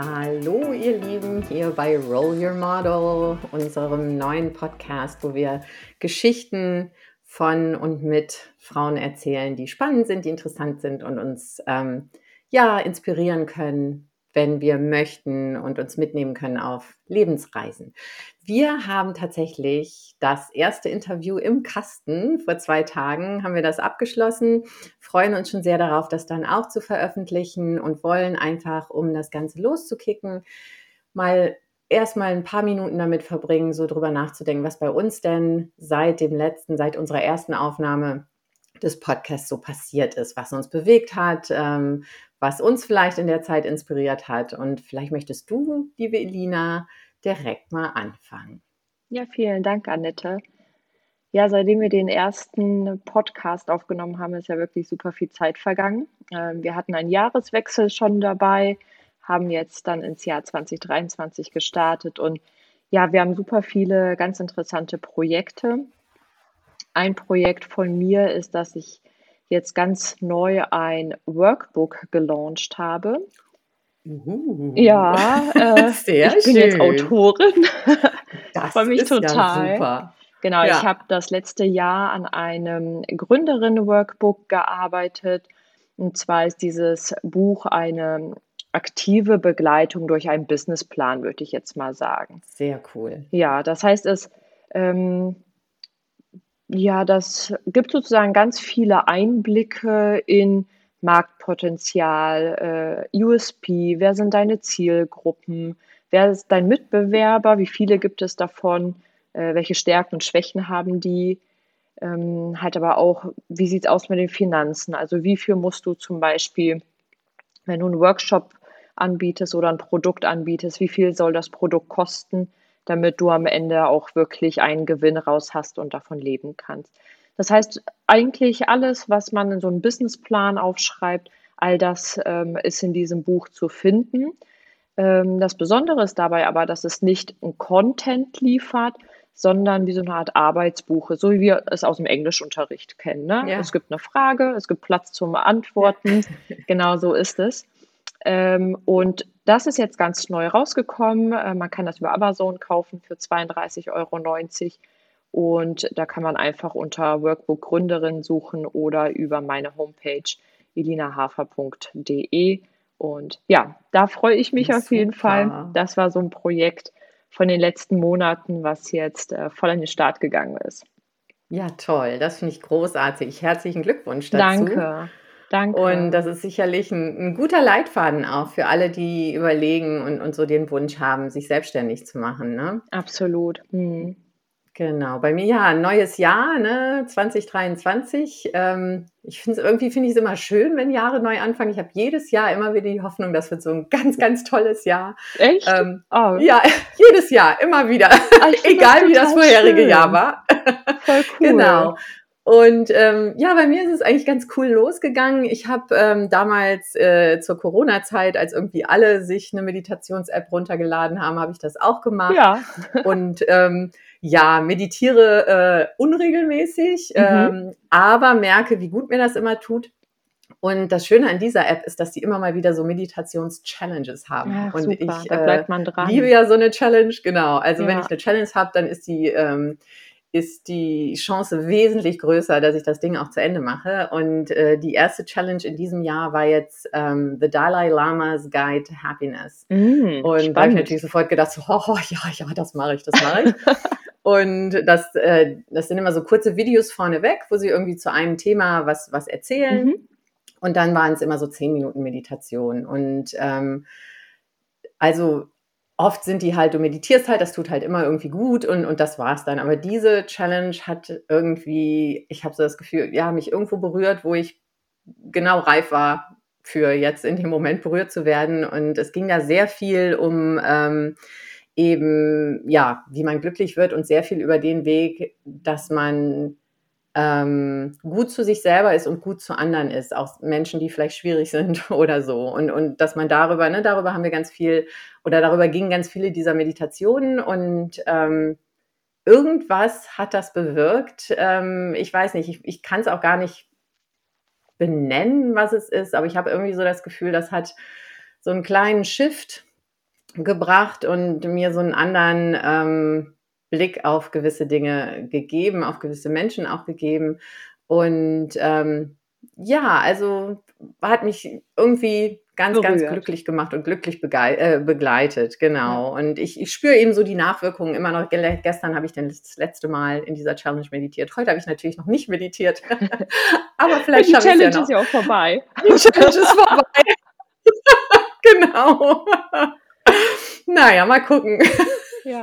Hallo ihr Lieben, hier bei Roll Your Model, unserem neuen Podcast, wo wir Geschichten von und mit Frauen erzählen, die spannend sind, die interessant sind und uns ähm, ja inspirieren können, wenn wir möchten und uns mitnehmen können auf Lebensreisen. Wir haben tatsächlich das erste Interview im Kasten. Vor zwei Tagen haben wir das abgeschlossen, freuen uns schon sehr darauf, das dann auch zu veröffentlichen und wollen einfach, um das Ganze loszukicken, mal erstmal ein paar Minuten damit verbringen, so drüber nachzudenken, was bei uns denn seit dem letzten, seit unserer ersten Aufnahme des Podcasts so passiert ist, was uns bewegt hat, ähm, was uns vielleicht in der Zeit inspiriert hat. Und vielleicht möchtest du, liebe Elina, direkt mal anfangen. Ja, vielen Dank, Annette. Ja, seitdem wir den ersten Podcast aufgenommen haben, ist ja wirklich super viel Zeit vergangen. Ähm, wir hatten einen Jahreswechsel schon dabei, haben jetzt dann ins Jahr 2023 gestartet und ja, wir haben super viele ganz interessante Projekte. Ein Projekt von mir ist, dass ich jetzt ganz neu ein Workbook gelauncht habe. Uh, Ja, äh, sehr ich bin jetzt schön. Autorin. Das Freue mich ist ja total. super. Genau, ich Ja. habe das letzte Jahr an einem Gründerinnen-Workbook gearbeitet. Und zwar ist dieses Buch eine aktive Begleitung durch einen Businessplan, würde ich jetzt mal sagen. Sehr cool. Ja, das heißt, es, ähm, ja, das gibt sozusagen ganz viele Einblicke in Marktpotenzial, äh, USP, wer sind deine Zielgruppen, wer ist dein Mitbewerber, wie viele gibt es davon, äh, welche Stärken und Schwächen haben die, ähm, halt aber auch, wie sieht es aus mit den Finanzen, also wie viel musst du zum Beispiel, wenn du einen Workshop anbietest oder ein Produkt anbietest, wie viel soll das Produkt kosten, damit du am Ende auch wirklich einen Gewinn raus hast und davon leben kannst. Das heißt, eigentlich alles, was man in so einem Businessplan aufschreibt, all das ähm, ist in diesem Buch zu finden. Ähm, das Besondere ist dabei aber, dass es nicht ein Content liefert, sondern wie so eine Art Arbeitsbuch, so wie wir es aus dem Englischunterricht kennen. Ne? Ja. Es gibt eine Frage, es gibt Platz zum Antworten. Genau so ist es. Ähm, und das ist jetzt ganz neu rausgekommen. Äh, man kann das über Amazon kaufen für 32,90 Euro. Und da kann man einfach unter Workbook Gründerin suchen oder über meine Homepage elinahafer.de. Und ja, da freue ich mich auf jeden Super. Fall. Das war so ein Projekt von den letzten Monaten, was jetzt äh, voll an den Start gegangen ist. Ja, toll. Das finde ich großartig. Herzlichen Glückwunsch dazu. Danke. Danke. Und das ist sicherlich ein, ein guter Leitfaden auch für alle, die überlegen und, und so den Wunsch haben, sich selbstständig zu machen. Ne? Absolut. Hm. Genau, bei mir ja ein neues Jahr, ne, 2023. Ähm, ich finde es irgendwie finde ich es immer schön, wenn Jahre neu anfangen. Ich habe jedes Jahr immer wieder die Hoffnung, das wird so ein ganz, ganz tolles Jahr. Echt? Ähm, oh, ja, jedes Jahr, immer wieder. Find Egal wie das vorherige schön. Jahr war. Voll cool. Genau. Und ähm, ja, bei mir ist es eigentlich ganz cool losgegangen. Ich habe ähm, damals äh, zur Corona-Zeit, als irgendwie alle sich eine Meditations-App runtergeladen haben, habe ich das auch gemacht. Ja. Und ähm, ja, meditiere äh, unregelmäßig, Mhm. ähm, aber merke, wie gut mir das immer tut. Und das Schöne an dieser App ist, dass die immer mal wieder so Meditations-Challenges haben. Ach, und super, ich äh, bleibt man dran. liebe ja so eine Challenge, genau. Also wenn Ja. ich eine Challenge habe, dann ist die ähm, ist die Chance wesentlich größer, dass ich das Ding auch zu Ende mache. Und äh, die erste Challenge in diesem Jahr war jetzt ähm, The Dalai Lama's Guide to Happiness. Mm, Und da habe ich natürlich sofort gedacht, so, oh, ja, ja, das mache ich, das mache ich. Und das, äh, das sind immer so kurze Videos vorneweg, wo sie irgendwie zu einem Thema was, was erzählen. Mhm. Und dann waren es immer so zehn Minuten Meditation. Und ähm, also oft sind die halt, du meditierst halt, das tut halt immer irgendwie gut und, und das war's dann. Aber diese Challenge hat irgendwie, ich habe so das Gefühl, ja, mich irgendwo berührt, wo ich genau reif war für jetzt in dem Moment berührt zu werden. Und es ging da sehr viel um ähm, eben, ja, wie man glücklich wird und sehr viel über den Weg, dass man ähm, gut zu sich selber ist und gut zu anderen ist, auch Menschen, die vielleicht schwierig sind oder so. Und, und dass man darüber, ne, darüber haben wir ganz viel, oder darüber gingen ganz viele dieser Meditationen und ähm, irgendwas hat das bewirkt. Ähm, ich weiß nicht, ich, ich kann es auch gar nicht benennen, was es ist, aber ich habe irgendwie so das Gefühl, das hat so einen kleinen Shift gebracht und mir so einen anderen ähm, Blick auf gewisse Dinge gegeben, auf gewisse Menschen auch gegeben. Und ähm, ja, also hat mich irgendwie ganz, Berührt. ganz glücklich gemacht und glücklich äh, begleitet, genau. Ja. Und ich, ich spüre eben so die Nachwirkungen immer noch. Gestern habe ich dann das letzte Mal in dieser Challenge meditiert. Heute habe ich natürlich noch nicht meditiert. Aber vielleicht schaffe ich es ja. Die Challenge ist ja auch vorbei. Die Challenge ist vorbei. genau. naja, mal gucken. Ja.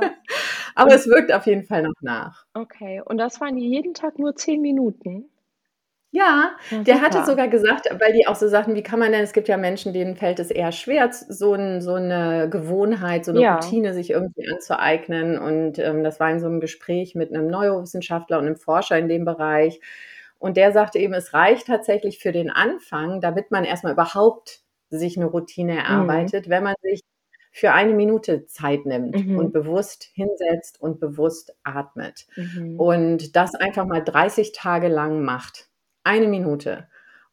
Aber es wirkt auf jeden Fall noch nach. Okay, und das waren jeden Tag nur zehn Minuten? Ja, ja der hatte sogar gesagt, weil die auch so Sachen, wie kann man denn, es gibt ja Menschen, denen fällt es eher schwer, so, ein, so eine Gewohnheit, so eine ja. Routine sich irgendwie anzueignen. Und ähm, das war in so einem Gespräch mit einem Neurowissenschaftler und einem Forscher in dem Bereich. Und der sagte eben, es reicht tatsächlich für den Anfang, damit man erstmal überhaupt sich eine Routine mhm. erarbeitet, mhm. wenn man sich für eine Minute Zeit nimmt mhm. und bewusst hinsetzt und bewusst atmet. Mhm. Und das einfach mal 30 Tage lang macht. Eine Minute.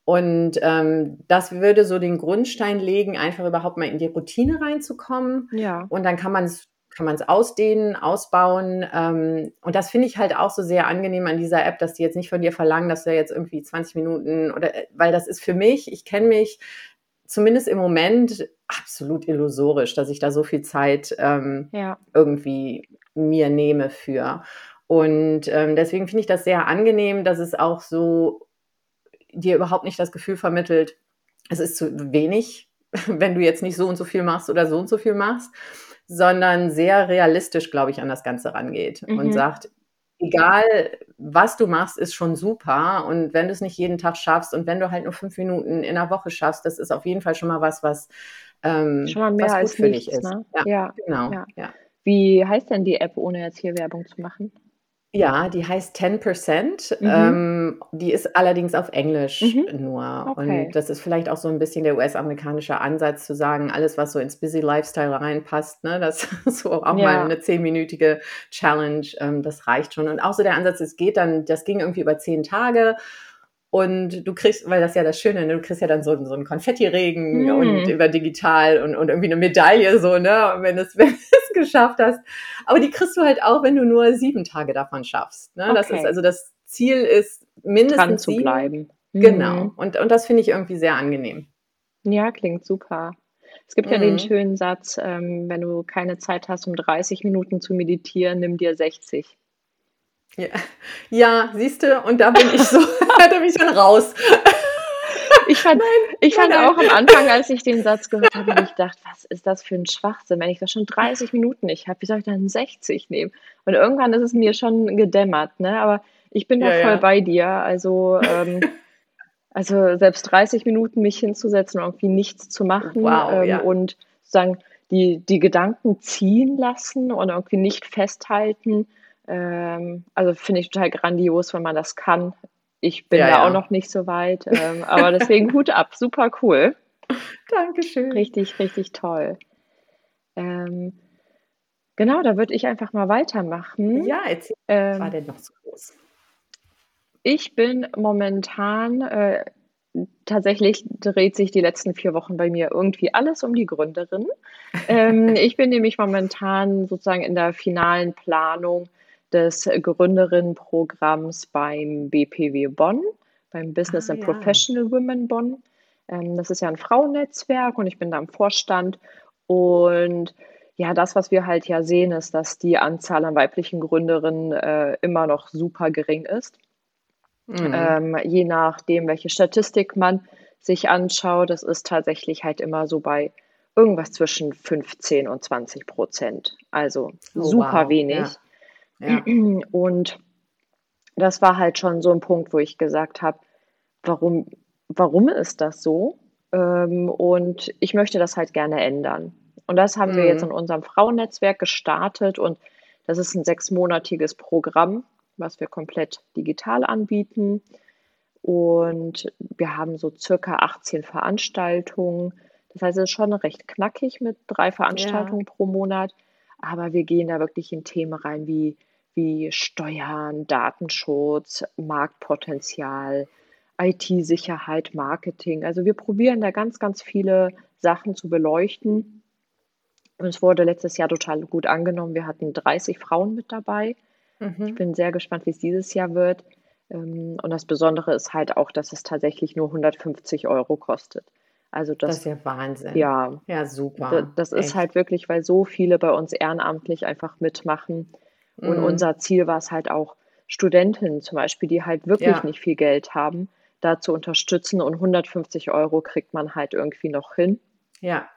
Und ähm, das würde so den Grundstein legen, einfach überhaupt mal in die Routine reinzukommen. Ja. Und dann kann man es kann man es ausdehnen, ausbauen. Ähm, und das finde ich halt auch so sehr angenehm an dieser App, dass die jetzt nicht von dir verlangen, dass du jetzt irgendwie 20 Minuten oder, äh, weil das ist für mich, ich kenne mich zumindest im Moment absolut illusorisch, dass ich da so viel Zeit ähm, ja. irgendwie mir nehme für. Und ähm, deswegen finde ich das sehr angenehm, dass es auch so dir überhaupt nicht das Gefühl vermittelt, es ist zu wenig, wenn du jetzt nicht so und so viel machst oder so und so viel machst, sondern sehr realistisch, glaube ich, an das Ganze rangeht mhm. und sagt, egal was du machst, ist schon super. Und wenn du es nicht jeden Tag schaffst und wenn du halt nur fünf Minuten in der Woche schaffst, das ist auf jeden Fall schon mal was, was, ähm, schon mal mehr was als gut für nichts, dich ist. Ne? Ja, ja, genau. Ja. Ja. Wie heißt denn die App, ohne jetzt hier Werbung zu machen? Ja, die heißt 10%. Mhm. Ähm, die ist allerdings auf Englisch mhm. nur. Okay. Und das ist vielleicht auch so ein bisschen der US-amerikanische Ansatz zu sagen, alles, was so ins Busy Lifestyle reinpasst, ne, das ist so auch ja. mal eine zehnminütige Challenge, ähm, das reicht schon. Und auch so der Ansatz, es geht dann, das ging irgendwie über zehn Tage und du kriegst, weil das ist ja das Schöne, ne? du kriegst ja dann so, so einen Konfettiregen mm. und über digital und, und irgendwie eine Medaille so, ne? wenn du wenn es geschafft hast. Aber die kriegst du halt auch, wenn du nur sieben Tage davon schaffst. Ne? Okay. Das ist also das Ziel ist mindestens Dran zu sieben. bleiben. Genau. Mhm. Und, und das finde ich irgendwie sehr angenehm. Ja, klingt super. Es gibt mhm. ja den mhm. schönen Satz, ähm, wenn du keine Zeit hast, um 30 Minuten zu meditieren, nimm dir 60. Ja, ja siehst du, und da bin ich so, da bin ich dann raus. Ich fand, nein, ich fand nein, auch am Anfang, als ich den Satz gehört habe, ich dachte, was ist das für ein Schwachsinn, wenn ich das schon 30 Minuten nicht habe, wie soll ich dann 60 nehmen? Und irgendwann ist es mir schon gedämmert, ne? Aber ich bin da ja, voll ja. bei dir. Also, ähm, also selbst 30 Minuten mich hinzusetzen und irgendwie nichts zu machen wow, ähm, ja. und sozusagen die, die Gedanken ziehen lassen und irgendwie nicht festhalten ähm, also finde ich total grandios, wenn man das kann. Ich bin ja, da ja. auch noch nicht so weit, ähm, aber deswegen Hut ab, super cool. Dankeschön. Richtig, richtig toll. Ähm, genau, da würde ich einfach mal weitermachen. Ja, erzähl, was war ähm, denn noch so groß? Ich bin momentan, äh, tatsächlich dreht sich die letzten vier Wochen bei mir irgendwie alles um die Gründerin. ähm, ich bin nämlich momentan sozusagen in der finalen Planung des Gründerinnenprogramms beim BPW Bonn, beim Business ah, and ja. Professional Women Bonn. Ähm, das ist ja ein Frauennetzwerk und ich bin da im Vorstand. Und ja, das, was wir halt ja sehen, ist, dass die Anzahl an weiblichen Gründerinnen äh, immer noch super gering ist. Mhm. Ähm, je nachdem, welche Statistik man sich anschaut, das ist tatsächlich halt immer so bei irgendwas zwischen 15 und 20 Prozent. Also oh, super wow. wenig. Ja. Ja. Und das war halt schon so ein Punkt, wo ich gesagt habe, warum, warum ist das so? Ähm, und ich möchte das halt gerne ändern. Und das haben mhm. wir jetzt mhm. in unserem Frauennetzwerk gestartet und das ist ein sechsmonatiges Programm, was wir komplett digital anbieten. Und wir haben so circa 18 Veranstaltungen. Das heißt, es ist schon recht knackig mit drei Veranstaltungen ja. pro Monat. Aber wir gehen da wirklich in Themen rein wie wie Steuern, Datenschutz, Marktpotenzial, IT-Sicherheit, Marketing. Also wir probieren da ganz, ganz viele Sachen zu beleuchten, Und es wurde letztes Jahr total gut angenommen. Wir hatten 30 Frauen mit dabei. Mhm. Ich bin sehr gespannt, wie es dieses Jahr wird. Ähm, und das Besondere ist halt auch, dass es tatsächlich nur 150 Euro kostet. Also das, das ist ja Wahnsinn. Ja, ja super. Das, das ist halt wirklich, weil so viele bei uns ehrenamtlich einfach mitmachen. Und mhm. unser Ziel war es halt auch, Studentinnen zum Beispiel, die halt wirklich ja. nicht viel Geld haben, da zu unterstützen. Und 150 Euro kriegt man halt irgendwie noch hin. Ja.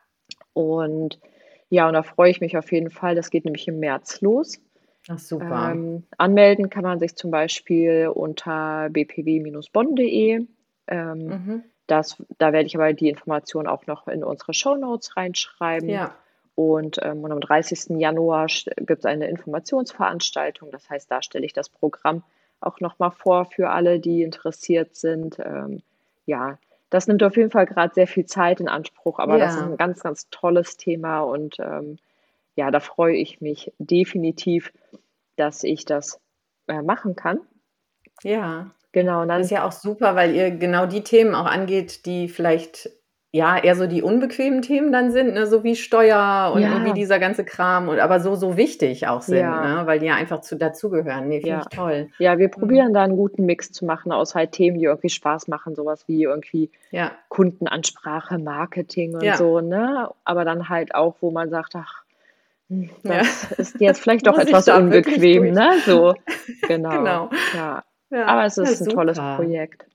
Und ja, und da freue ich mich auf jeden Fall. Das geht nämlich im März los. Ach, super. Ähm, anmelden kann man sich zum Beispiel unter bpw-bonn.de. Ähm, mhm. das, da werde ich aber die Information auch noch in unsere Show Notes reinschreiben. Ja. Und, ähm, und am 30. Januar gibt es eine Informationsveranstaltung. Das heißt, da stelle ich das Programm auch nochmal vor für alle, die interessiert sind. Ähm, ja, das nimmt auf jeden Fall gerade sehr viel Zeit in Anspruch, aber ja. das ist ein ganz, ganz tolles Thema und ähm, ja, da freue ich mich definitiv, dass ich das äh, machen kann. Ja. Genau. Das ist ja auch super, weil ihr genau die Themen auch angeht, die vielleicht ja, eher so die unbequemen Themen dann sind, ne? so wie Steuer und ja. irgendwie dieser ganze Kram, und aber so, so wichtig auch sind, ja. ne? weil die ja einfach zu, dazugehören. Nee, finde ja. ich toll. Ja, wir probieren mhm. da einen guten Mix zu machen aus halt Themen, die irgendwie Spaß machen, sowas wie irgendwie. Kundenansprache, Marketing und so, ne? Aber dann halt auch, wo man sagt, ach, hm, das ist jetzt vielleicht doch etwas unbequem, ne? So, genau. genau. Ja. Aber es ist ein super. tolles Projekt.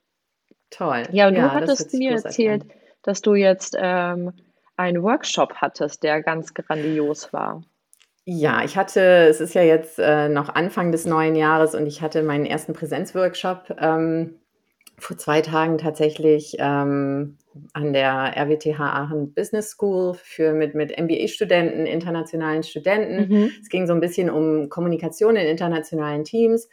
Toll. Ja, und du hattest mir erzählt, an dass du jetzt ähm, einen Workshop hattest, der ganz grandios war. Ja, ich hatte, es ist ja jetzt äh, noch Anfang des neuen Jahres und ich hatte meinen ersten Präsenzworkshop ähm, vor zwei Tagen tatsächlich ähm, an der RWTH Aachen Business School für mit, mit MBA-Studenten, internationalen Studenten. Mhm. Es ging so ein bisschen um Kommunikation in internationalen Teams.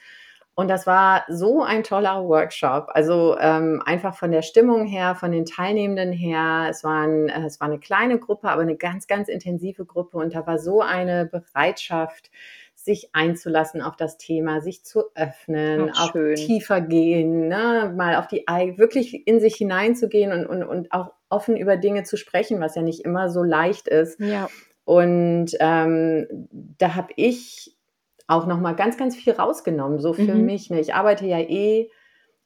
Und das war so ein toller Workshop. Also ähm, einfach von der Stimmung her, von den Teilnehmenden her. Es, waren, äh, es war eine kleine Gruppe, aber eine ganz, ganz intensive Gruppe. Und da war so eine Bereitschaft, sich einzulassen auf das Thema, sich zu öffnen, Ach, auch tiefer gehen, ne? mal auf die wirklich in sich hineinzugehen und, und, und auch offen über Dinge zu sprechen, was ja nicht immer so leicht ist. Ja. Und ähm, da habe ich auch nochmal ganz, ganz viel rausgenommen, so für mhm. mich. Ne? Ich arbeite ja eh,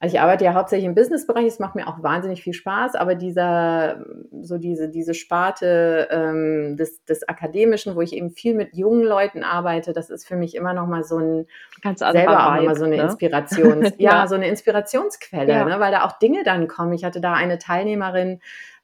also ich arbeite ja hauptsächlich im Businessbereich, es macht mir auch wahnsinnig viel Spaß, aber dieser, so diese, diese Sparte ähm, des, des Akademischen, wo ich eben viel mit jungen Leuten arbeite, das ist für mich immer nochmal so ein, Ganz selber auch nochmal so eine ne? Inspirations, ja, ja, so eine Inspirationsquelle, ja. ne? weil da auch Dinge dann kommen. Ich hatte da eine Teilnehmerin,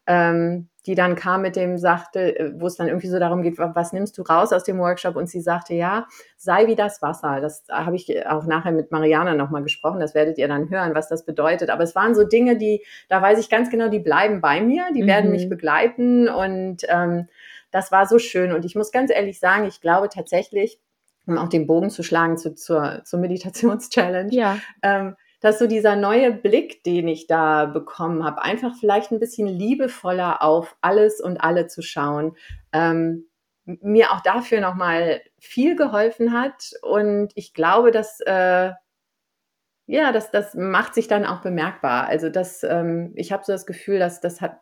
ähm, die dann kam mit dem, sagte, äh, wo es dann irgendwie so darum geht, was nimmst du raus aus dem Workshop? Und sie sagte, ja, sei wie das Wasser. Das habe ich auch nachher mit Mariana nochmal gesprochen. Das werdet ihr dann hören, was das bedeutet. Aber es waren so Dinge, die, da weiß ich ganz genau, die bleiben bei mir, die mhm. werden mich mhm. begleiten. Und ähm, das war so schön. Und ich muss ganz ehrlich sagen, ich glaube tatsächlich, um auch den Bogen zu schlagen zu, zur, zur Meditationschallenge, ja. ähm, dass so dieser neue Blick, den ich da bekommen habe, einfach vielleicht ein bisschen liebevoller auf alles und alle zu schauen, ähm, mir auch dafür nochmal viel geholfen hat. Und ich glaube, dass äh, ja, das, das macht sich dann auch bemerkbar. Also das, ähm, ich habe so das Gefühl, dass das hat,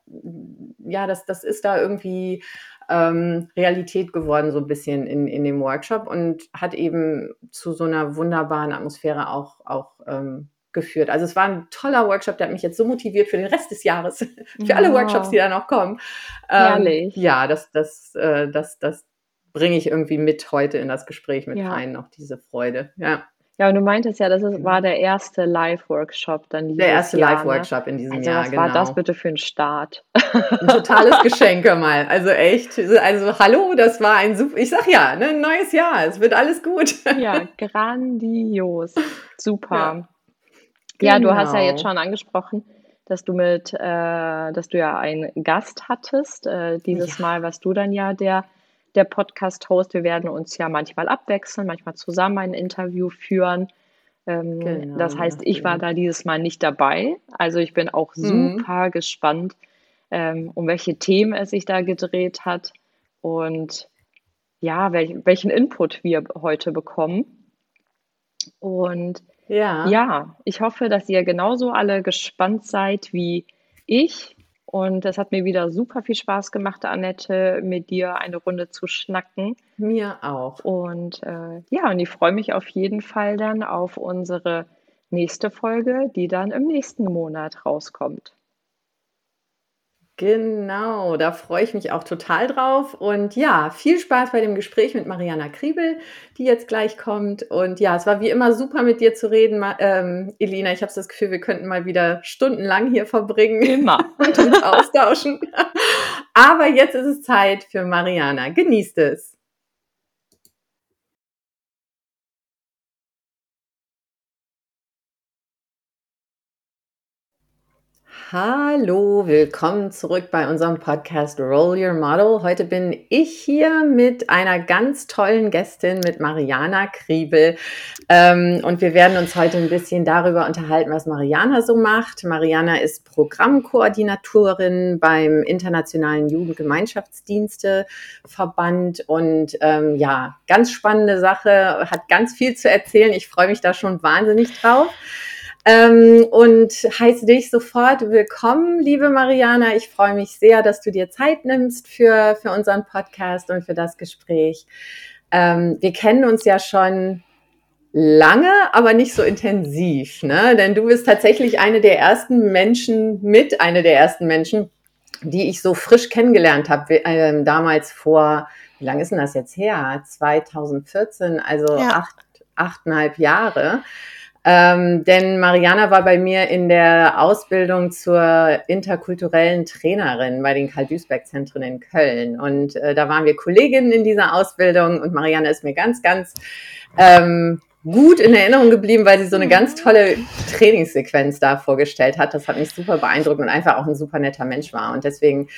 ja, das, das ist da irgendwie ähm, Realität geworden, so ein bisschen in, in dem Workshop und hat eben zu so einer wunderbaren Atmosphäre auch, auch ähm, geführt. Also es war ein toller Workshop, der hat mich jetzt so motiviert für den Rest des Jahres, für alle Workshops, die da noch kommen. Ähm, ja, das, das, äh, das, das bringe ich irgendwie mit heute in das Gespräch mit ja. rein, noch diese Freude. Ja. Ja, und du meintest ja, das ist, war der erste Live-Workshop dann dieses Der erste Live-Workshop ne? in diesem also, Jahr, was genau. war das bitte für ein Start? Ein totales Geschenk mal. Also echt, also hallo, das war ein super, ich sag ja, ne, ein neues Jahr, es wird alles gut. Ja, grandios. Super. Ja. Genau. Ja, du hast ja jetzt genau. schon angesprochen, dass du mit, äh, dass du ja einen Gast hattest. Äh, dieses ja. Mal warst du dann ja der, der Podcast-Host. Wir werden uns ja manchmal abwechseln, manchmal zusammen ein Interview führen. Ähm, genau, das heißt, ich war da dieses Mal nicht dabei. Also ich bin auch mhm. super gespannt, ähm, um welche Themen es sich da gedreht hat und ja, welch, welchen Input wir heute bekommen. Und ja. Ja, ich hoffe, dass ihr genauso alle gespannt seid wie ich Und es hat mir wieder super viel Spaß gemacht, Annette, mit dir eine Runde zu schnacken. Mir auch. Und äh, ja, und ich freue mich auf jeden Fall dann auf unsere nächste Folge, die dann im nächsten Monat rauskommt. Genau, da freue ich mich auch total drauf. Und ja, viel Spaß bei dem Gespräch mit Mariana Kriebel, die jetzt gleich kommt. Und ja, es war wie immer super mit dir zu reden, ähm, Elina. Ich habe das Gefühl, wir könnten mal wieder stundenlang hier verbringen. Immer. und uns austauschen. Aber jetzt ist es Zeit für Mariana. Genießt es. Hallo, willkommen zurück bei unserem Podcast Roll Your Model. Heute bin ich hier mit einer ganz tollen Gästin, mit Mariana Kriebel. Ähm, und wir werden uns heute ein bisschen darüber unterhalten, was Mariana so macht. Mariana ist Programmkoordinatorin beim Internationalen Jugendgemeinschaftsdiensteverband und ähm, ja, ganz spannende Sache, hat ganz viel zu erzählen. Ich freue mich da schon wahnsinnig drauf. Ähm, und heiße dich sofort willkommen, liebe Mariana. Ich freue mich sehr, dass du dir Zeit nimmst für, für unseren Podcast und für das Gespräch. Ähm, wir kennen uns ja schon lange, aber nicht so intensiv, ne? Denn du bist tatsächlich eine der ersten Menschen, mit eine der ersten Menschen, die ich so frisch kennengelernt habe, äh, damals vor, wie lange ist denn das jetzt her? 2014, also ja. acht, achteinhalb Jahre. Ähm, denn Mariana war bei mir in der Ausbildung zur interkulturellen Trainerin bei den Karl-Duisberg-Zentren in Köln. Und äh, da waren wir Kolleginnen in dieser Ausbildung und Mariana ist mir ganz, ganz ähm, gut in Erinnerung geblieben, weil sie so eine ganz tolle Trainingssequenz da vorgestellt hat. Das hat mich super beeindruckt und einfach auch ein super netter Mensch war. Und deswegen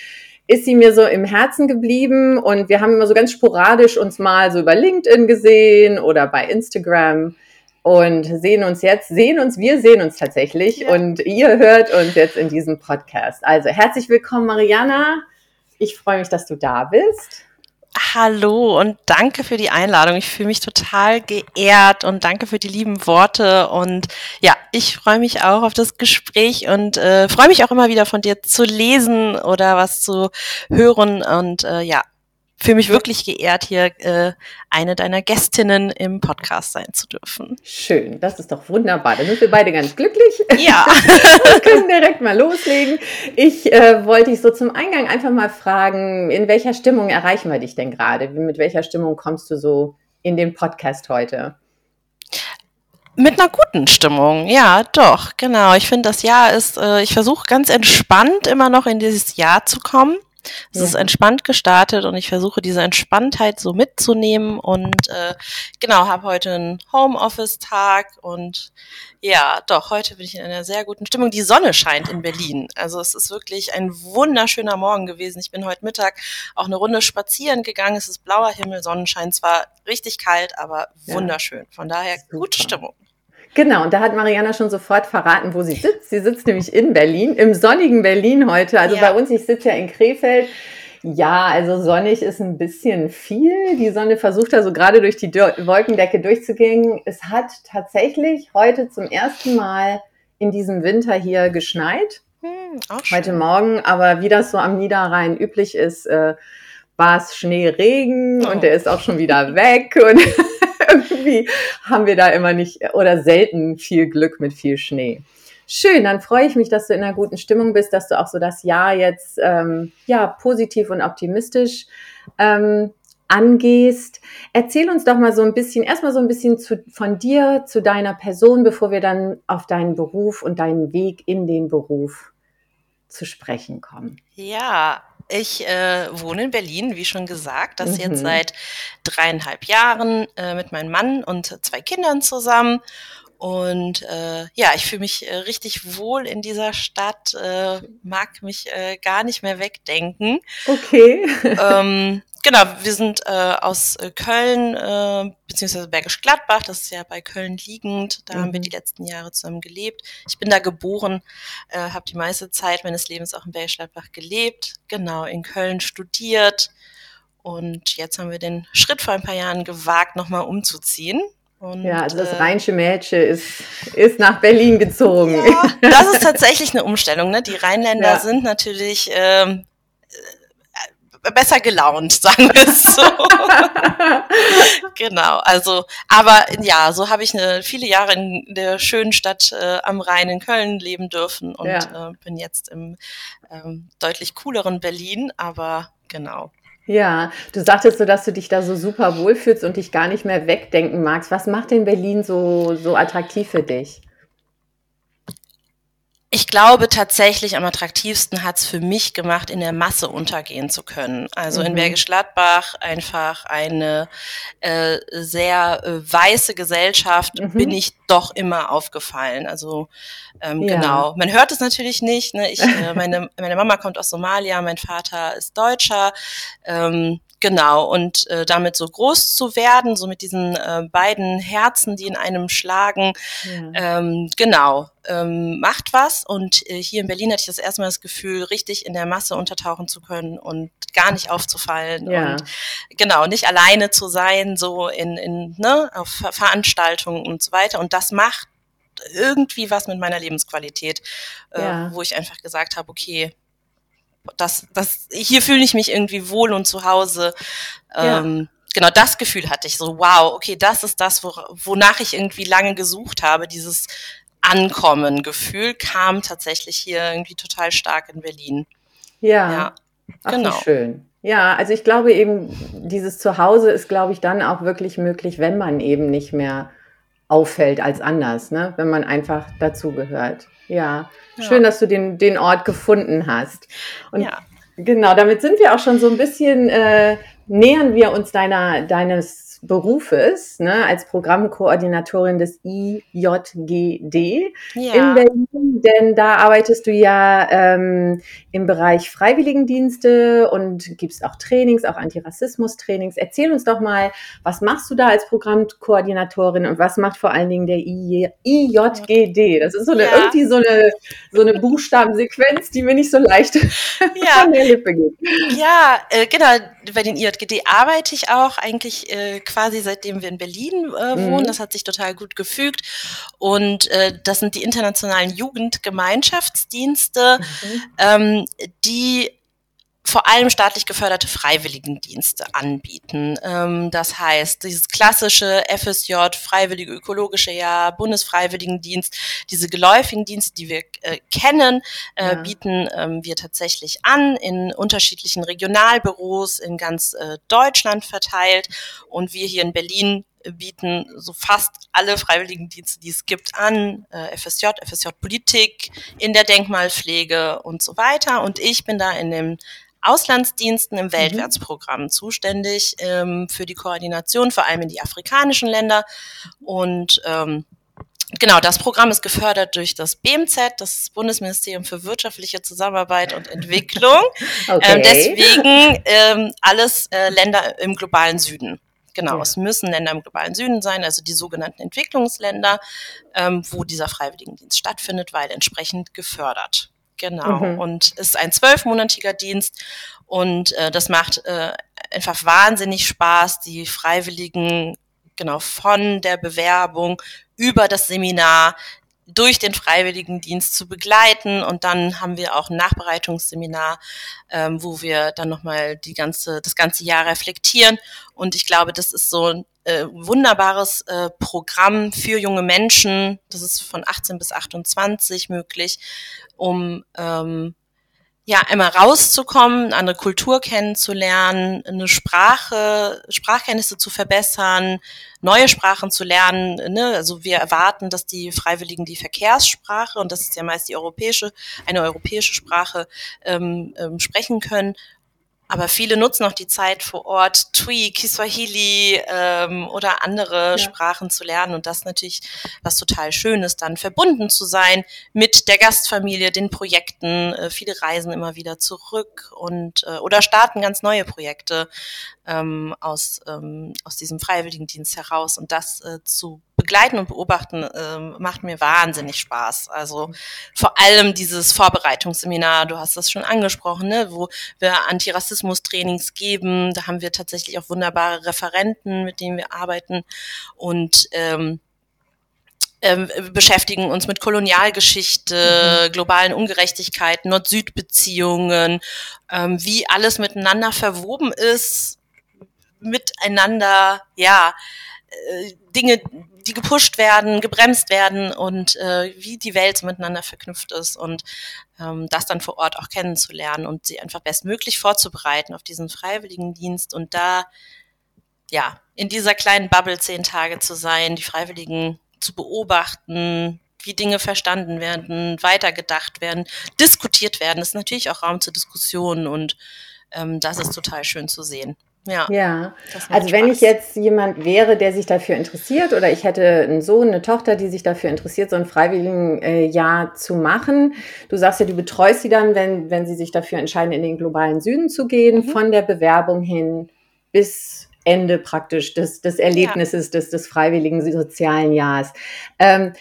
ist sie mir so im Herzen geblieben und wir haben immer so ganz sporadisch uns mal so über LinkedIn gesehen oder bei Instagram und sehen uns jetzt, sehen uns, wir sehen uns tatsächlich ja. und ihr hört uns jetzt in diesem Podcast. Also herzlich willkommen, Mariana. Ich freue mich, dass du da bist. Hallo und danke für die Einladung. Ich fühle mich total geehrt und danke für die lieben Worte. Und ja, ich freue mich auch auf das Gespräch und äh, freue mich auch immer wieder von dir zu lesen oder was zu hören. Und äh, ja, fühle mich wirklich geehrt, hier äh, eine deiner Gästinnen im Podcast sein zu dürfen. Schön, das ist doch wunderbar. Dann sind wir beide ganz glücklich. Ja. wir können direkt mal loslegen. Ich äh, wollte dich so zum Eingang einfach mal fragen, in welcher Stimmung erreichen wir dich denn gerade? Mit welcher Stimmung kommst du so in den Podcast heute? Mit einer guten Stimmung, ja, doch, genau. Ich finde, das Jahr ist, äh, ich versuche ganz entspannt immer noch in dieses Jahr zu kommen. Es ja. ist entspannt gestartet und ich versuche diese Entspanntheit so mitzunehmen und äh, genau, habe heute einen Homeoffice-Tag und ja, doch, heute bin ich in einer sehr guten Stimmung. Die Sonne scheint in Berlin. Also es ist wirklich ein wunderschöner Morgen gewesen. Ich bin heute Mittag auch eine Runde spazieren gegangen. Es ist blauer Himmel, Sonnenschein, zwar richtig kalt, aber wunderschön. Von daher Super. gute Stimmung. Genau, und da hat Mariana schon sofort verraten, wo sie sitzt. Sie sitzt nämlich in Berlin, im sonnigen Berlin heute. Also ja. bei uns, ich sitze ja in Krefeld. Ja, also sonnig ist ein bisschen viel. Die Sonne versucht da so gerade durch die Wolkendecke durchzugehen. Es hat tatsächlich heute zum ersten Mal in diesem Winter hier geschneit. Hm, heute Morgen, aber wie das so am Niederrhein üblich ist, äh, war es Schneeregen oh. und der ist auch schon wieder weg. Und irgendwie haben wir da immer nicht oder selten viel Glück mit viel Schnee. Schön, dann freue ich mich, dass du in einer guten Stimmung bist, dass du auch so das Jahr jetzt ähm, ja positiv und optimistisch ähm, angehst. Erzähl uns doch mal so ein bisschen, erstmal so ein bisschen zu, von dir, zu deiner Person, bevor wir dann auf deinen Beruf und deinen Weg in den Beruf zu sprechen kommen. Ja, ich äh, wohne in Berlin, wie schon gesagt, das mhm. jetzt seit dreieinhalb Jahren äh, mit meinem Mann und zwei Kindern zusammen. Und äh, ja, ich fühle mich äh, richtig wohl in dieser Stadt, äh, mag mich äh, gar nicht mehr wegdenken. Okay. ähm, genau, wir sind äh, aus äh, Köln, äh, beziehungsweise Bergisch Gladbach, das ist ja bei Köln liegend. Da mhm. haben wir mhm. die letzten Jahre zusammen gelebt. Ich bin da geboren, äh, habe die meiste Zeit meines Lebens auch in Bergisch Gladbach gelebt, genau, in Köln studiert. Und jetzt haben wir den Schritt vor ein paar Jahren gewagt, nochmal umzuziehen. Und, ja, also das äh, rheinische Mädchen ist, ist nach Berlin gezogen. Ja, das ist tatsächlich eine Umstellung. Ne? Die Rheinländer ja. sind natürlich ähm, äh, besser gelaunt, sagen wir es so. genau, also, aber ja, so habe ich eine, viele Jahre in der schönen Stadt äh, am Rhein in Köln leben dürfen und ja. äh, bin jetzt im ähm, deutlich cooleren Berlin, aber genau. Ja, du sagtest so, dass du dich da so super wohlfühlst und dich gar nicht mehr wegdenken magst. Was macht denn Berlin so, so attraktiv für dich? Ich glaube tatsächlich am attraktivsten hat es für mich gemacht, in der Masse untergehen zu können. Also mhm. in Bergisch Gladbach einfach eine äh, sehr äh, weiße Gesellschaft mhm. bin ich doch immer aufgefallen. Also ähm, ja. genau. Man hört es natürlich nicht. Ne? Ich, äh, meine, meine Mama kommt aus Somalia, mein Vater ist Deutscher. Ähm, Genau, und äh, damit so groß zu werden, so mit diesen äh, beiden Herzen, die in einem schlagen, ja. ähm, genau, ähm, macht was. Und äh, hier in Berlin hatte ich das erste Mal das Gefühl, richtig in der Masse untertauchen zu können und gar nicht aufzufallen. Ja. Und genau, nicht alleine zu sein, so in, in ne, auf Veranstaltungen und so weiter. Und das macht irgendwie was mit meiner Lebensqualität, äh, ja. wo ich einfach gesagt habe, okay, das, das, hier fühle ich mich irgendwie wohl und zu Hause. Ähm, ja. Genau das Gefühl hatte ich so, wow, okay, das ist das, wo, wonach ich irgendwie lange gesucht habe. Dieses Ankommen-Gefühl kam tatsächlich hier irgendwie total stark in Berlin. Ja, ja. Ach, genau. schön. Ja, also ich glaube eben, dieses Zuhause ist, glaube ich, dann auch wirklich möglich, wenn man eben nicht mehr auffällt als anders, ne? wenn man einfach dazugehört. Ja. ja, schön, dass du den, den Ort gefunden hast. Und ja. genau, damit sind wir auch schon so ein bisschen, äh, nähern wir uns deiner, deines Berufes, ne, als Programmkoordinatorin des IJGD ja. in Berlin, denn da arbeitest du ja ähm, im Bereich Freiwilligendienste und gibst auch Trainings, auch Antirassismus-Trainings. Erzähl uns doch mal, was machst du da als Programmkoordinatorin und was macht vor allen Dingen der IJGD? Das ist so eine, ja. irgendwie so eine, so eine Buchstabensequenz, die mir nicht so leicht ja. von der Lippe geht. Ja, äh, genau, bei den IJGD arbeite ich auch eigentlich äh, quasi seitdem wir in Berlin äh, wohnen. Mhm. Das hat sich total gut gefügt. Und äh, das sind die internationalen Jugendgemeinschaftsdienste, mhm. ähm, die vor allem staatlich geförderte Freiwilligendienste anbieten. Ähm, das heißt, dieses klassische FSJ, Freiwillige Ökologische Jahr, Bundesfreiwilligendienst, diese geläufigen Dienste, die wir äh, kennen, äh, ja. bieten ähm, wir tatsächlich an in unterschiedlichen Regionalbüros in ganz äh, Deutschland verteilt. Und wir hier in Berlin bieten so fast alle Freiwilligendienste, die es gibt, an, äh, FSJ, FSJ Politik, in der Denkmalpflege und so weiter. Und ich bin da in dem Auslandsdiensten im mhm. Weltwärtsprogramm mhm. zuständig ähm, für die Koordination, vor allem in die afrikanischen Länder. Und ähm, Genau, das Programm ist gefördert durch das BMZ, das Bundesministerium für wirtschaftliche Zusammenarbeit und Entwicklung. Okay. Ähm, deswegen ähm, alles äh, Länder im globalen Süden. Genau, ja. es müssen Länder im globalen Süden sein, also die sogenannten Entwicklungsländer, ähm, wo dieser Freiwilligendienst stattfindet, weil entsprechend gefördert. Genau. Mhm. Und es ist ein zwölfmonatiger Dienst und äh, das macht äh, einfach wahnsinnig Spaß, die Freiwilligen genau von der Bewerbung über das Seminar durch den Freiwilligendienst zu begleiten und dann haben wir auch ein Nachbereitungsseminar, ähm, wo wir dann nochmal die ganze, das ganze Jahr reflektieren und ich glaube, das ist so ein äh, wunderbares äh, Programm für junge Menschen, das ist von 18 bis 28 möglich, um ähm, ja, einmal rauszukommen, eine andere Kultur kennenzulernen, eine Sprache, Sprachkenntnisse zu verbessern, neue Sprachen zu lernen. Ne? Also wir erwarten, dass die Freiwilligen die Verkehrssprache, und das ist ja meist die europäische, eine europäische Sprache, ähm, ähm, sprechen können aber viele nutzen auch die Zeit vor Ort, Twi, Kiswahili ähm, oder andere ja. Sprachen zu lernen. Und das natürlich was total Schönes, dann verbunden zu sein mit der Gastfamilie, den Projekten. Äh, viele reisen immer wieder zurück und äh, oder starten ganz neue Projekte ähm, aus, ähm, aus diesem Freiwilligendienst heraus. Und das äh, zu begleiten und beobachten äh, macht mir wahnsinnig Spaß. Also vor allem dieses Vorbereitungsseminar, du hast das schon angesprochen, ne, wo wir Antirassismus-Trainings geben. Da haben wir tatsächlich auch wunderbare Referenten, mit denen wir arbeiten und ähm, ähm, beschäftigen uns mit Kolonialgeschichte, mhm. globalen Ungerechtigkeiten, Nord-Süd-Beziehungen, ähm, wie alles miteinander verwoben ist, miteinander, ja, äh, Dinge, die gepusht werden, gebremst werden und äh, wie die Welt miteinander verknüpft ist und ähm, das dann vor Ort auch kennenzulernen und sie einfach bestmöglich vorzubereiten auf diesen Freiwilligendienst und da ja in dieser kleinen Bubble zehn Tage zu sein, die Freiwilligen zu beobachten, wie Dinge verstanden werden, weitergedacht werden, diskutiert werden. Das ist natürlich auch Raum zur Diskussion und ähm, das ist total schön zu sehen. Ja, ja. also wenn ich jetzt jemand wäre, der sich dafür interessiert oder ich hätte einen Sohn, eine Tochter, die sich dafür interessiert, so ein freiwilligen äh, Jahr zu machen. Du sagst ja, du betreust sie dann, wenn, wenn sie sich dafür entscheiden, in den globalen Süden zu gehen, mhm. von der Bewerbung hin bis Ende praktisch des, des Erlebnisses ja. des, des freiwilligen sozialen Jahres. Ähm,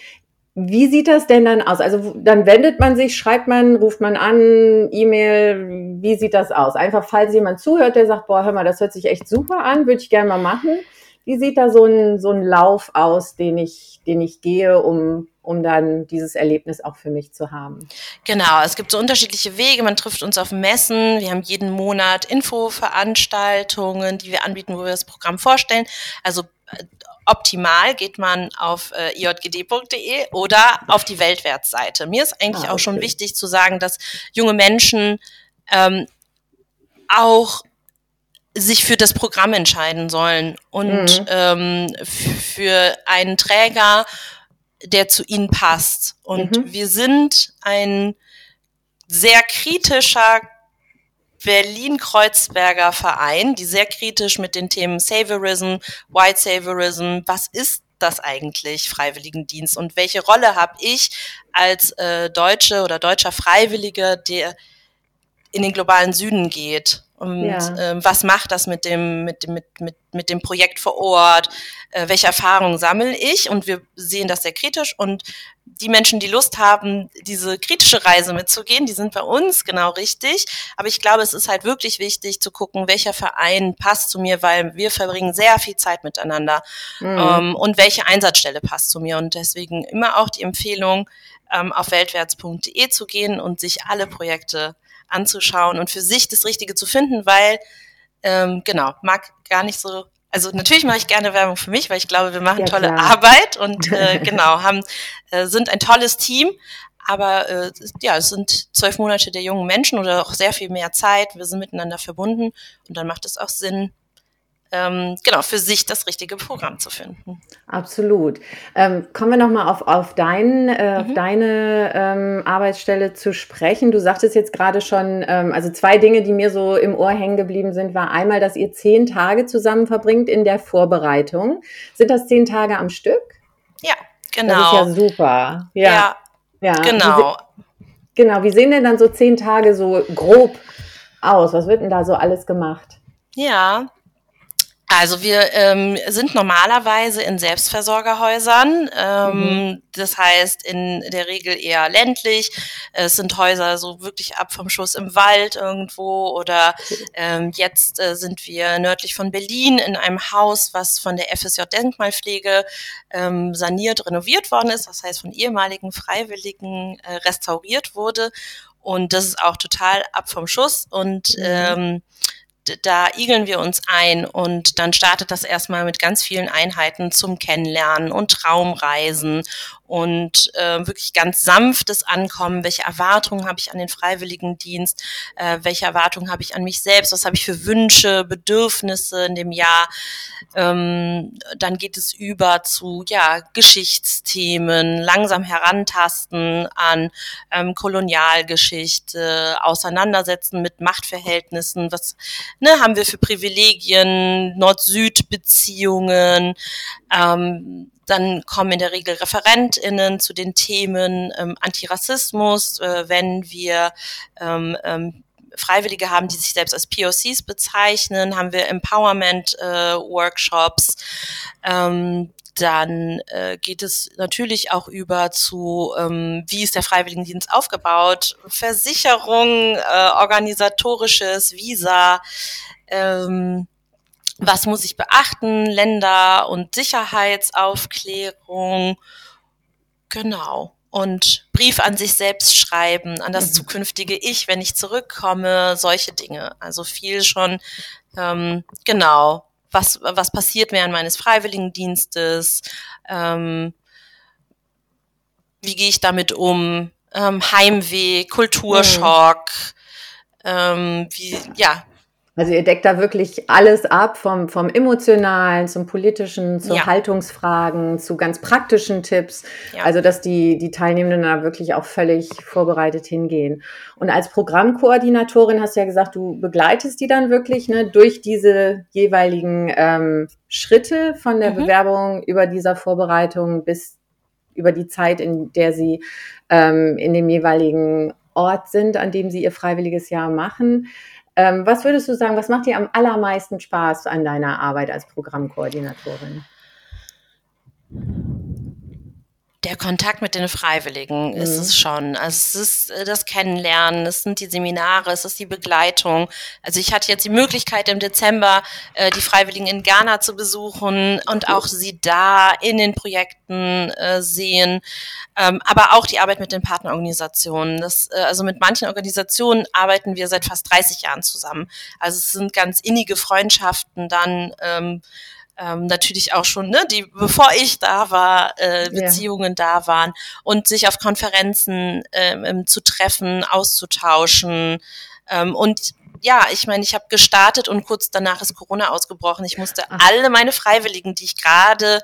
wie sieht das denn dann aus? Also dann wendet man sich, schreibt man, ruft man an, E-Mail, wie sieht das aus? Einfach falls jemand zuhört, der sagt, boah, hör mal, das hört sich echt super an, würde ich gerne mal machen. Wie sieht da so ein, so ein Lauf aus, den ich, den ich gehe, um, um dann dieses Erlebnis auch für mich zu haben? Genau, es gibt so unterschiedliche Wege. Man trifft uns auf Messen. Wir haben jeden Monat Infoveranstaltungen, die wir anbieten, wo wir das Programm vorstellen. Also äh, optimal geht man auf äh, iojgd.de oder auf die Weltwertseite. Mir ist eigentlich ah, okay. auch schon wichtig zu sagen, dass junge Menschen ähm, auch sich für das Programm entscheiden sollen und mhm. ähm, für einen Träger, der zu ihnen passt. Und mhm. wir sind ein sehr kritischer Berlin-Kreuzberger Verein, die sehr kritisch mit den Themen Saviorism, White Saviorism, was ist das eigentlich, Freiwilligendienst? Und welche Rolle habe ich als äh, Deutsche oder deutscher Freiwilliger, der in den globalen Süden geht? Und ja. ähm, was macht das mit dem, mit mit, mit, mit dem Projekt vor Ort? Äh, welche Erfahrungen sammle ich? Und wir sehen das sehr kritisch. Und die Menschen, die Lust haben, diese kritische Reise mitzugehen, die sind bei uns genau richtig. Aber ich glaube, es ist halt wirklich wichtig zu gucken, welcher Verein passt zu mir, weil wir verbringen sehr viel Zeit miteinander. Mhm. Ähm, und welche Einsatzstelle passt zu mir. Und deswegen immer auch die Empfehlung, ähm, auf weltwärts.de zu gehen und sich alle Projekte anzuschauen und für sich das Richtige zu finden, weil, ähm, genau, mag gar nicht so also natürlich mache ich gerne Werbung für mich, weil ich glaube, wir machen ja, tolle klar. Arbeit und äh, genau, haben, äh, sind ein tolles Team. Aber äh, ja, es sind zwölf Monate der jungen Menschen oder auch sehr viel mehr Zeit. Wir sind miteinander verbunden und dann macht es auch Sinn, ähm, genau, für sich das richtige Programm zu finden. Absolut. Ähm, kommen wir nochmal auf, auf, dein, äh, mhm. auf deine ähm, Arbeitsstelle zu sprechen. Du sagtest jetzt gerade schon, ähm, also zwei Dinge, die mir so im Ohr hängen geblieben sind, war einmal, dass ihr zehn Tage zusammen verbringt in der Vorbereitung. Sind das zehn Tage am Stück? Ja, genau. Das ist ja super. Ja, ja, ja. genau. Wie, genau, wie sehen denn dann so zehn Tage so grob aus? Was wird denn da so alles gemacht? Ja, also wir ähm, sind normalerweise in Selbstversorgerhäusern, ähm, mhm. das heißt in der Regel eher ländlich. Es sind Häuser so wirklich ab vom Schuss im Wald irgendwo oder ähm, jetzt äh, sind wir nördlich von Berlin in einem Haus, was von der FSJ Denkmalpflege ähm, saniert, renoviert worden ist, das heißt von ehemaligen Freiwilligen äh, restauriert wurde. Und das ist auch total ab vom Schuss und mhm. ähm, da igeln wir uns ein und dann startet das erstmal mit ganz vielen Einheiten zum Kennenlernen und Traumreisen und äh, wirklich ganz sanftes Ankommen. Welche Erwartungen habe ich an den Freiwilligendienst? Äh, welche Erwartungen habe ich an mich selbst? Was habe ich für Wünsche, Bedürfnisse in dem Jahr? Ähm, dann geht es über zu ja Geschichtsthemen, langsam herantasten an ähm, Kolonialgeschichte, auseinandersetzen mit Machtverhältnissen. Was ne, haben wir für Privilegien? Nord-Süd-Beziehungen. Ähm, dann kommen in der Regel ReferentInnen zu den Themen ähm, Antirassismus, äh, wenn wir ähm, ähm, Freiwillige haben, die sich selbst als POCs bezeichnen, haben wir Empowerment-Workshops. Äh, ähm, dann äh, geht es natürlich auch über zu, ähm, wie ist der Freiwilligendienst aufgebaut, Versicherung, äh, organisatorisches, Visa, ähm, was muss ich beachten, Länder- und Sicherheitsaufklärung, genau. Und Brief an sich selbst schreiben, an das mhm. zukünftige Ich, wenn ich zurückkomme, solche Dinge. Also viel schon, ähm, genau, was, was passiert während meines Freiwilligendienstes, ähm, wie gehe ich damit um, ähm, Heimweh, Kulturschock, mhm. ähm, wie, ja, also ihr deckt da wirklich alles ab, vom, vom emotionalen zum politischen, zu ja. Haltungsfragen, zu ganz praktischen Tipps. Ja. Also dass die, die Teilnehmenden da wirklich auch völlig vorbereitet hingehen. Und als Programmkoordinatorin hast du ja gesagt, du begleitest die dann wirklich ne, durch diese jeweiligen ähm, Schritte von der mhm. Bewerbung über dieser Vorbereitung bis über die Zeit, in der sie ähm, in dem jeweiligen Ort sind, an dem sie ihr freiwilliges Jahr machen. Ähm, was würdest du sagen, was macht dir am allermeisten Spaß an deiner Arbeit als Programmkoordinatorin? Der Kontakt mit den Freiwilligen mhm. ist es schon. Also es ist äh, das Kennenlernen, es sind die Seminare, es ist die Begleitung. Also ich hatte jetzt die Möglichkeit im Dezember äh, die Freiwilligen in Ghana zu besuchen und auch sie da in den Projekten äh, sehen, ähm, aber auch die Arbeit mit den Partnerorganisationen. Das, äh, also mit manchen Organisationen arbeiten wir seit fast 30 Jahren zusammen. Also es sind ganz innige Freundschaften dann. Ähm, ähm, natürlich auch schon, ne, die, bevor ich da war, äh, Beziehungen ja. da waren und sich auf Konferenzen ähm, zu treffen, auszutauschen. Ähm, und ja, ich meine, ich habe gestartet und kurz danach ist Corona ausgebrochen. Ich musste Ach. alle meine Freiwilligen, die ich gerade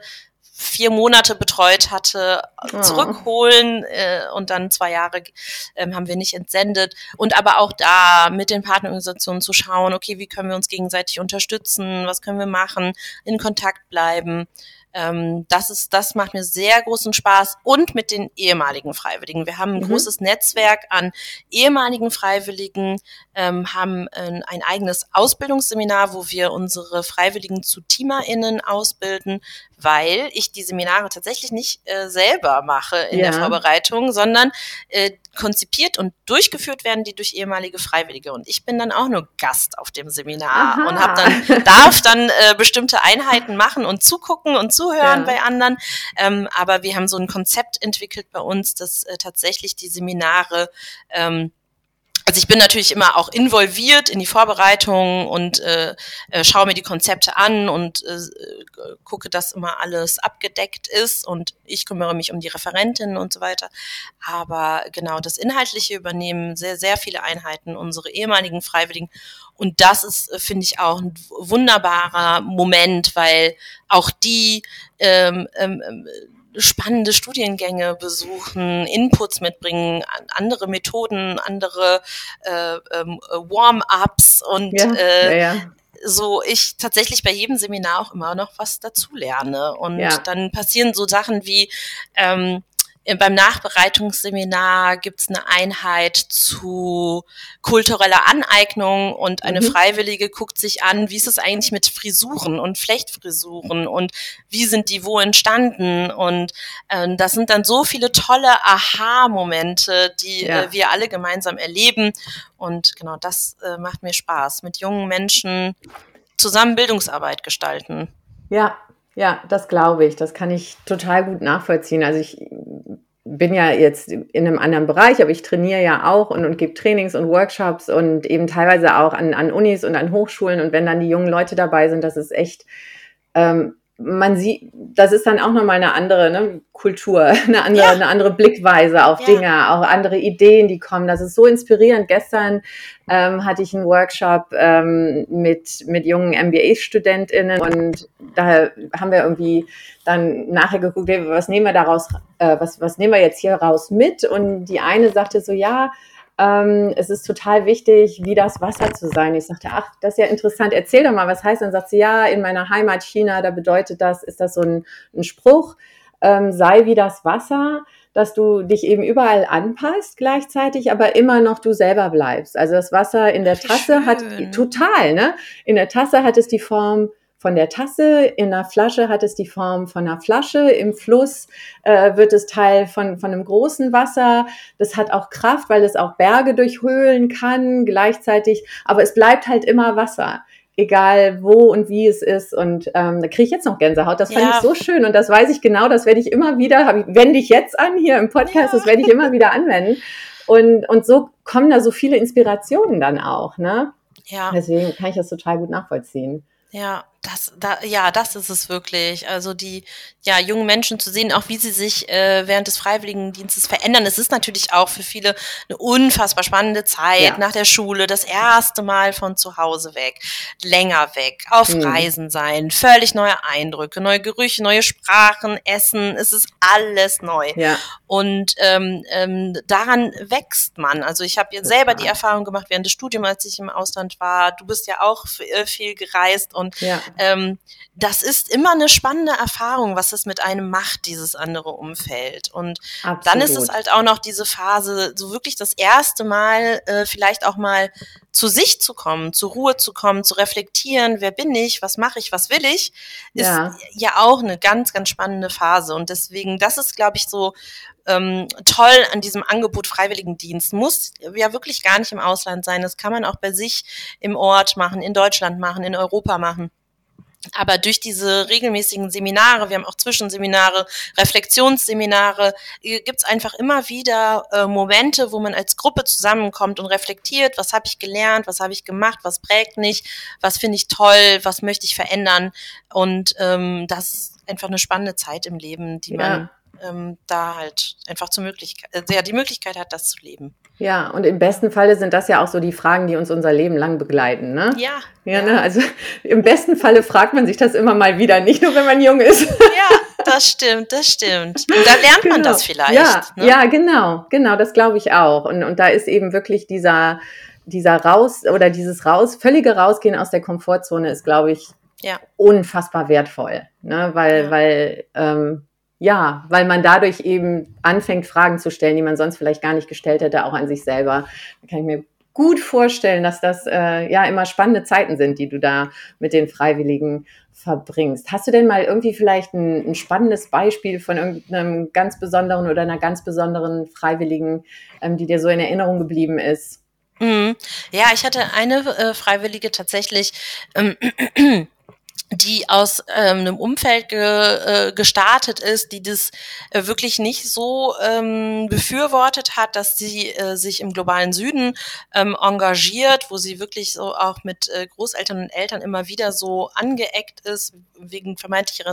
vier Monate betreut hatte, oh. zurückholen äh, und dann zwei Jahre ähm, haben wir nicht entsendet. Und aber auch da mit den Partnerorganisationen zu schauen, okay, wie können wir uns gegenseitig unterstützen, was können wir machen, in Kontakt bleiben. Ähm, das ist, das macht mir sehr großen Spaß und mit den ehemaligen Freiwilligen. Wir haben ein mhm. großes Netzwerk an ehemaligen Freiwilligen, ähm, haben ein, ein, eigenes Ausbildungsseminar, wo wir unsere Freiwilligen zu TeamerInnen ausbilden, weil ich die Seminare tatsächlich nicht äh, selber mache in ja. der Vorbereitung, sondern äh, konzipiert und durchgeführt werden die durch ehemalige Freiwillige. Und ich bin dann auch nur Gast auf dem Seminar Aha. und hab dann, darf dann äh, bestimmte Einheiten machen und zugucken und zuhören ja. bei anderen. Ähm, aber wir haben so ein Konzept entwickelt bei uns, dass äh, tatsächlich die Seminare ähm, also ich bin natürlich immer auch involviert in die Vorbereitung und äh, äh, schaue mir die Konzepte an und äh, gucke, dass immer alles abgedeckt ist und ich kümmere mich um die Referentinnen und so weiter. Aber genau das Inhaltliche übernehmen sehr, sehr viele Einheiten, unsere ehemaligen Freiwilligen. Und das ist, äh, finde ich, auch ein wunderbarer Moment, weil auch die ähm, ähm, spannende Studiengänge besuchen, Inputs mitbringen, andere Methoden, andere äh, ähm, Warm-ups und ja, äh, ja, ja. so ich tatsächlich bei jedem Seminar auch immer noch was dazu lerne. Und dann passieren so Sachen wie ähm, äh, beim Nachbereitungsseminar gibt es eine Einheit zu kultureller Aneignung und eine mhm. Freiwillige guckt sich an, wie ist es eigentlich mit Frisuren und Flechtfrisuren und wie sind die wo entstanden und äh, das sind dann so viele tolle Aha-Momente, die ja. äh, wir alle gemeinsam erleben und genau das äh, macht mir Spaß, mit jungen Menschen zusammen Bildungsarbeit gestalten. Ja, ja, das glaube ich. Das kann ich total gut nachvollziehen. Also ich bin ja jetzt in einem anderen Bereich, aber ich trainiere ja auch und, und gebe Trainings und Workshops und eben teilweise auch an, an Unis und an Hochschulen. Und wenn dann die jungen Leute dabei sind, das ist echt ähm, man sieht, das ist dann auch nochmal eine andere ne, Kultur, eine andere, ja. eine andere Blickweise auf ja. Dinge, auch andere Ideen, die kommen. Das ist so inspirierend. Gestern ähm, hatte ich einen Workshop ähm, mit, mit jungen MBA-StudentInnen und da haben wir irgendwie dann nachher geguckt, was nehmen wir daraus, äh, was, was nehmen wir jetzt hier raus mit? Und die eine sagte so, ja, ähm, es ist total wichtig, wie das Wasser zu sein. Ich sagte, ach, das ist ja interessant, erzähl doch mal, was heißt. Dann sagt sie, ja, in meiner Heimat China, da bedeutet das, ist das so ein, ein Spruch, ähm, sei wie das Wasser, dass du dich eben überall anpasst gleichzeitig, aber immer noch du selber bleibst. Also das Wasser in der Tasse hat total, ne? In der Tasse hat es die Form von der Tasse, in der Flasche hat es die Form von einer Flasche, im Fluss äh, wird es Teil von, von einem großen Wasser. Das hat auch Kraft, weil es auch Berge durchhöhlen kann gleichzeitig, aber es bleibt halt immer Wasser egal wo und wie es ist. Und ähm, da kriege ich jetzt noch Gänsehaut. Das fand ja. ich so schön und das weiß ich genau, das werde ich immer wieder, hab wende ich jetzt an hier im Podcast, ja. das werde ich immer wieder anwenden. Und, und so kommen da so viele Inspirationen dann auch, ne? Ja. Deswegen kann ich das total gut nachvollziehen. Ja, das, da, ja, das ist es wirklich. Also die ja, jungen Menschen zu sehen, auch wie sie sich äh, während des Freiwilligendienstes verändern. Es ist natürlich auch für viele eine unfassbar spannende Zeit ja. nach der Schule, das erste Mal von zu Hause weg, länger weg, auf mhm. Reisen sein, völlig neue Eindrücke, neue Gerüche, neue Sprachen, Essen. Es ist alles neu. Ja. Und ähm, ähm, daran wächst man. Also ich habe jetzt selber die Erfahrung gemacht während des Studiums, als ich im Ausland war. Du bist ja auch äh, viel gereist und ja ähm, das ist immer eine spannende Erfahrung, was es mit einem macht, dieses andere Umfeld. Und Absolut. dann ist es halt auch noch diese Phase, so wirklich das erste Mal äh, vielleicht auch mal zu sich zu kommen, zur Ruhe zu kommen, zu reflektieren, wer bin ich, was mache ich, was will ich, ist ja. ja auch eine ganz, ganz spannende Phase. Und deswegen, das ist, glaube ich, so ähm, toll an diesem Angebot Freiwilligendienst. Muss ja wirklich gar nicht im Ausland sein. Das kann man auch bei sich im Ort machen, in Deutschland machen, in Europa machen. Aber durch diese regelmäßigen Seminare, wir haben auch Zwischenseminare, Reflexionsseminare, äh, gibt's einfach immer wieder äh, Momente, wo man als Gruppe zusammenkommt und reflektiert, was habe ich gelernt, was habe ich gemacht, was prägt mich, was finde ich toll, was möchte ich verändern. Und ähm, das ist einfach eine spannende Zeit im Leben, die ja. man ähm, da halt einfach zur Möglichkeit, äh, ja, die Möglichkeit hat, das zu leben. Ja, und im besten Falle sind das ja auch so die Fragen, die uns unser Leben lang begleiten, ne? Ja. Ja, Ne? also im besten Falle fragt man sich das immer mal wieder, nicht nur wenn man jung ist. Ja, das stimmt, das stimmt. Und da lernt genau. man das vielleicht. Ja, ne? ja, genau, genau, das glaube ich auch. Und, und da ist eben wirklich dieser, dieser Raus oder dieses Raus, völlige Rausgehen aus der Komfortzone ist, glaube ich, ja. unfassbar wertvoll. Ne? Weil, ja. weil ähm, ja, weil man dadurch eben anfängt, Fragen zu stellen, die man sonst vielleicht gar nicht gestellt hätte, auch an sich selber. Da kann ich mir gut vorstellen, dass das äh, ja immer spannende Zeiten sind, die du da mit den Freiwilligen verbringst. Hast du denn mal irgendwie vielleicht ein, ein spannendes Beispiel von irgendeinem ganz besonderen oder einer ganz besonderen Freiwilligen, ähm, die dir so in Erinnerung geblieben ist? Mhm. Ja, ich hatte eine äh, Freiwillige tatsächlich. Ähm, die aus ähm, einem Umfeld ge, äh, gestartet ist, die das äh, wirklich nicht so ähm, befürwortet hat, dass sie äh, sich im globalen Süden ähm, engagiert, wo sie wirklich so auch mit äh, Großeltern und Eltern immer wieder so angeeckt ist wegen vermeintlicher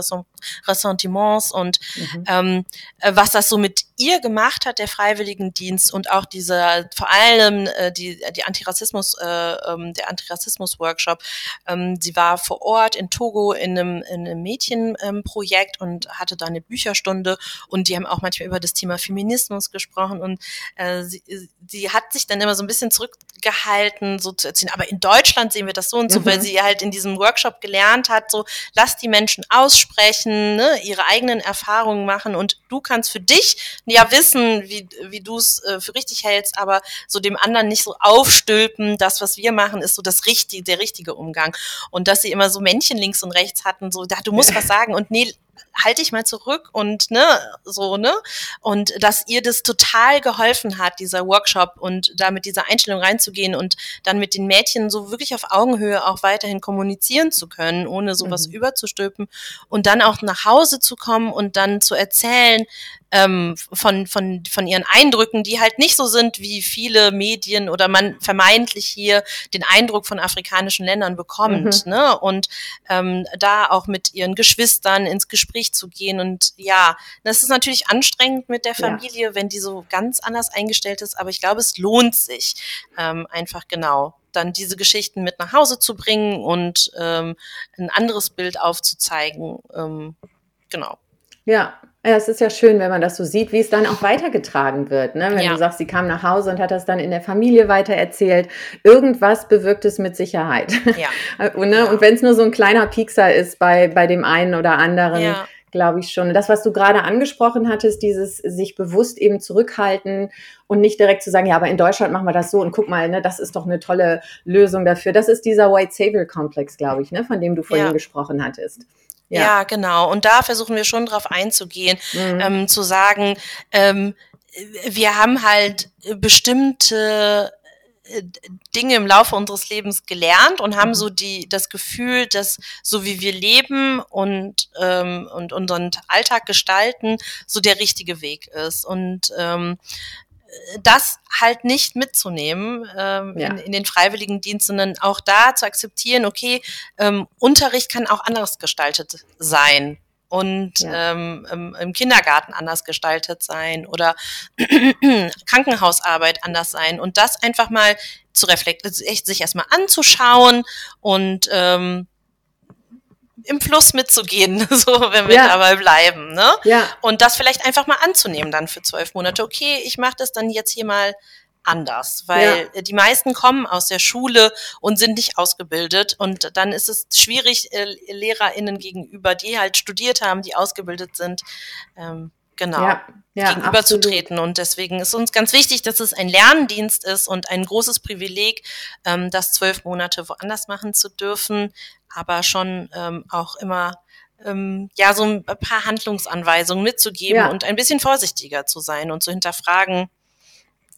Ressentiments und mhm. ähm, äh, was das so mit ihr gemacht hat, der Freiwilligendienst und auch dieser vor allem äh, die die Antirassismus äh, ähm, der Antirassismus Workshop. Ähm, sie war vor Ort in Togo in einem, in einem Mädchenprojekt ähm, und hatte da eine Bücherstunde und die haben auch manchmal über das Thema Feminismus gesprochen und äh, sie, sie hat sich dann immer so ein bisschen zurückgehalten, so zu erzählen, aber in Deutschland sehen wir das so und so, mhm. weil sie halt in diesem Workshop gelernt hat, so lass die Menschen aussprechen, ne, ihre eigenen Erfahrungen machen und du kannst für dich ja wissen, wie, wie du es äh, für richtig hältst, aber so dem anderen nicht so aufstülpen, das, was wir machen, ist so das richtige, der richtige Umgang. Und dass sie immer so Männchen links und rechts hatten, so, da, du musst was sagen und nee, halte ich mal zurück und ne, so, ne? Und dass ihr das total geholfen hat, dieser Workshop und da mit dieser Einstellung reinzugehen und dann mit den Mädchen so wirklich auf Augenhöhe auch weiterhin kommunizieren zu können, ohne sowas mhm. überzustülpen und dann auch nach Hause zu kommen und dann zu erzählen, ähm, von, von, von ihren Eindrücken, die halt nicht so sind, wie viele Medien oder man vermeintlich hier den Eindruck von afrikanischen Ländern bekommt. Mhm. Ne? Und ähm, da auch mit ihren Geschwistern ins Gespräch zu gehen. Und ja, das ist natürlich anstrengend mit der Familie, ja. wenn die so ganz anders eingestellt ist, aber ich glaube, es lohnt sich ähm, einfach genau dann diese Geschichten mit nach Hause zu bringen und ähm, ein anderes Bild aufzuzeigen. Ähm, genau. Ja, ja, es ist ja schön, wenn man das so sieht, wie es dann auch weitergetragen wird. Ne? Wenn ja. du sagst, sie kam nach Hause und hat das dann in der Familie weitererzählt. Irgendwas bewirkt es mit Sicherheit. Ja. und, ne? ja. und wenn es nur so ein kleiner Piekser ist bei, bei dem einen oder anderen, ja. glaube ich schon. Das, was du gerade angesprochen hattest, dieses sich bewusst eben zurückhalten und nicht direkt zu sagen, ja, aber in Deutschland machen wir das so und guck mal, ne, das ist doch eine tolle Lösung dafür. Das ist dieser White Savior Komplex, glaube ich, ne, von dem du vorhin gesprochen hattest. Ja. ja. genau. Und da versuchen wir schon drauf einzugehen, mhm. ähm, zu sagen, ähm, wir haben halt bestimmte äh, Dinge im Laufe unseres Lebens gelernt und haben mhm. so die das Gefühl, dass so wie wir leben und ähm, und unseren Alltag gestalten, so der richtige Weg ist und ähm, das halt nicht mitzunehmen ähm, ja. in, in, den Freiwilligendienst, sondern auch da zu akzeptieren, okay, ähm, Unterricht kann auch anders gestaltet sein und ja. ähm, im, Kindergarten anders gestaltet sein oder Krankenhausarbeit anders sein und das einfach mal zu reflektieren, echt sich erstmal anzuschauen und ähm, im Fluss mitzugehen, so wenn wir ja. dabei bleiben, ne? Ja. Und das vielleicht einfach mal anzunehmen dann für zwölf Monate. Okay, ich mache das dann jetzt hier mal anders, weil ja. die meisten kommen aus der Schule und sind nicht ausgebildet und dann ist es schwierig äh, LehrerInnen gegenüber, die halt studiert haben, die ausgebildet sind, ähm, genau, ja, ja, gegenüberzutreten. Und deswegen ist uns ganz wichtig, dass es ein Lerndienst ist und ein großes Privileg, ähm, das zwölf Monate woanders machen zu dürfen, aber schon ähm, auch immer ähm, ja so ein paar Handlungsanweisungen mitzugeben ja. und ein bisschen vorsichtiger zu sein und zu hinterfragen,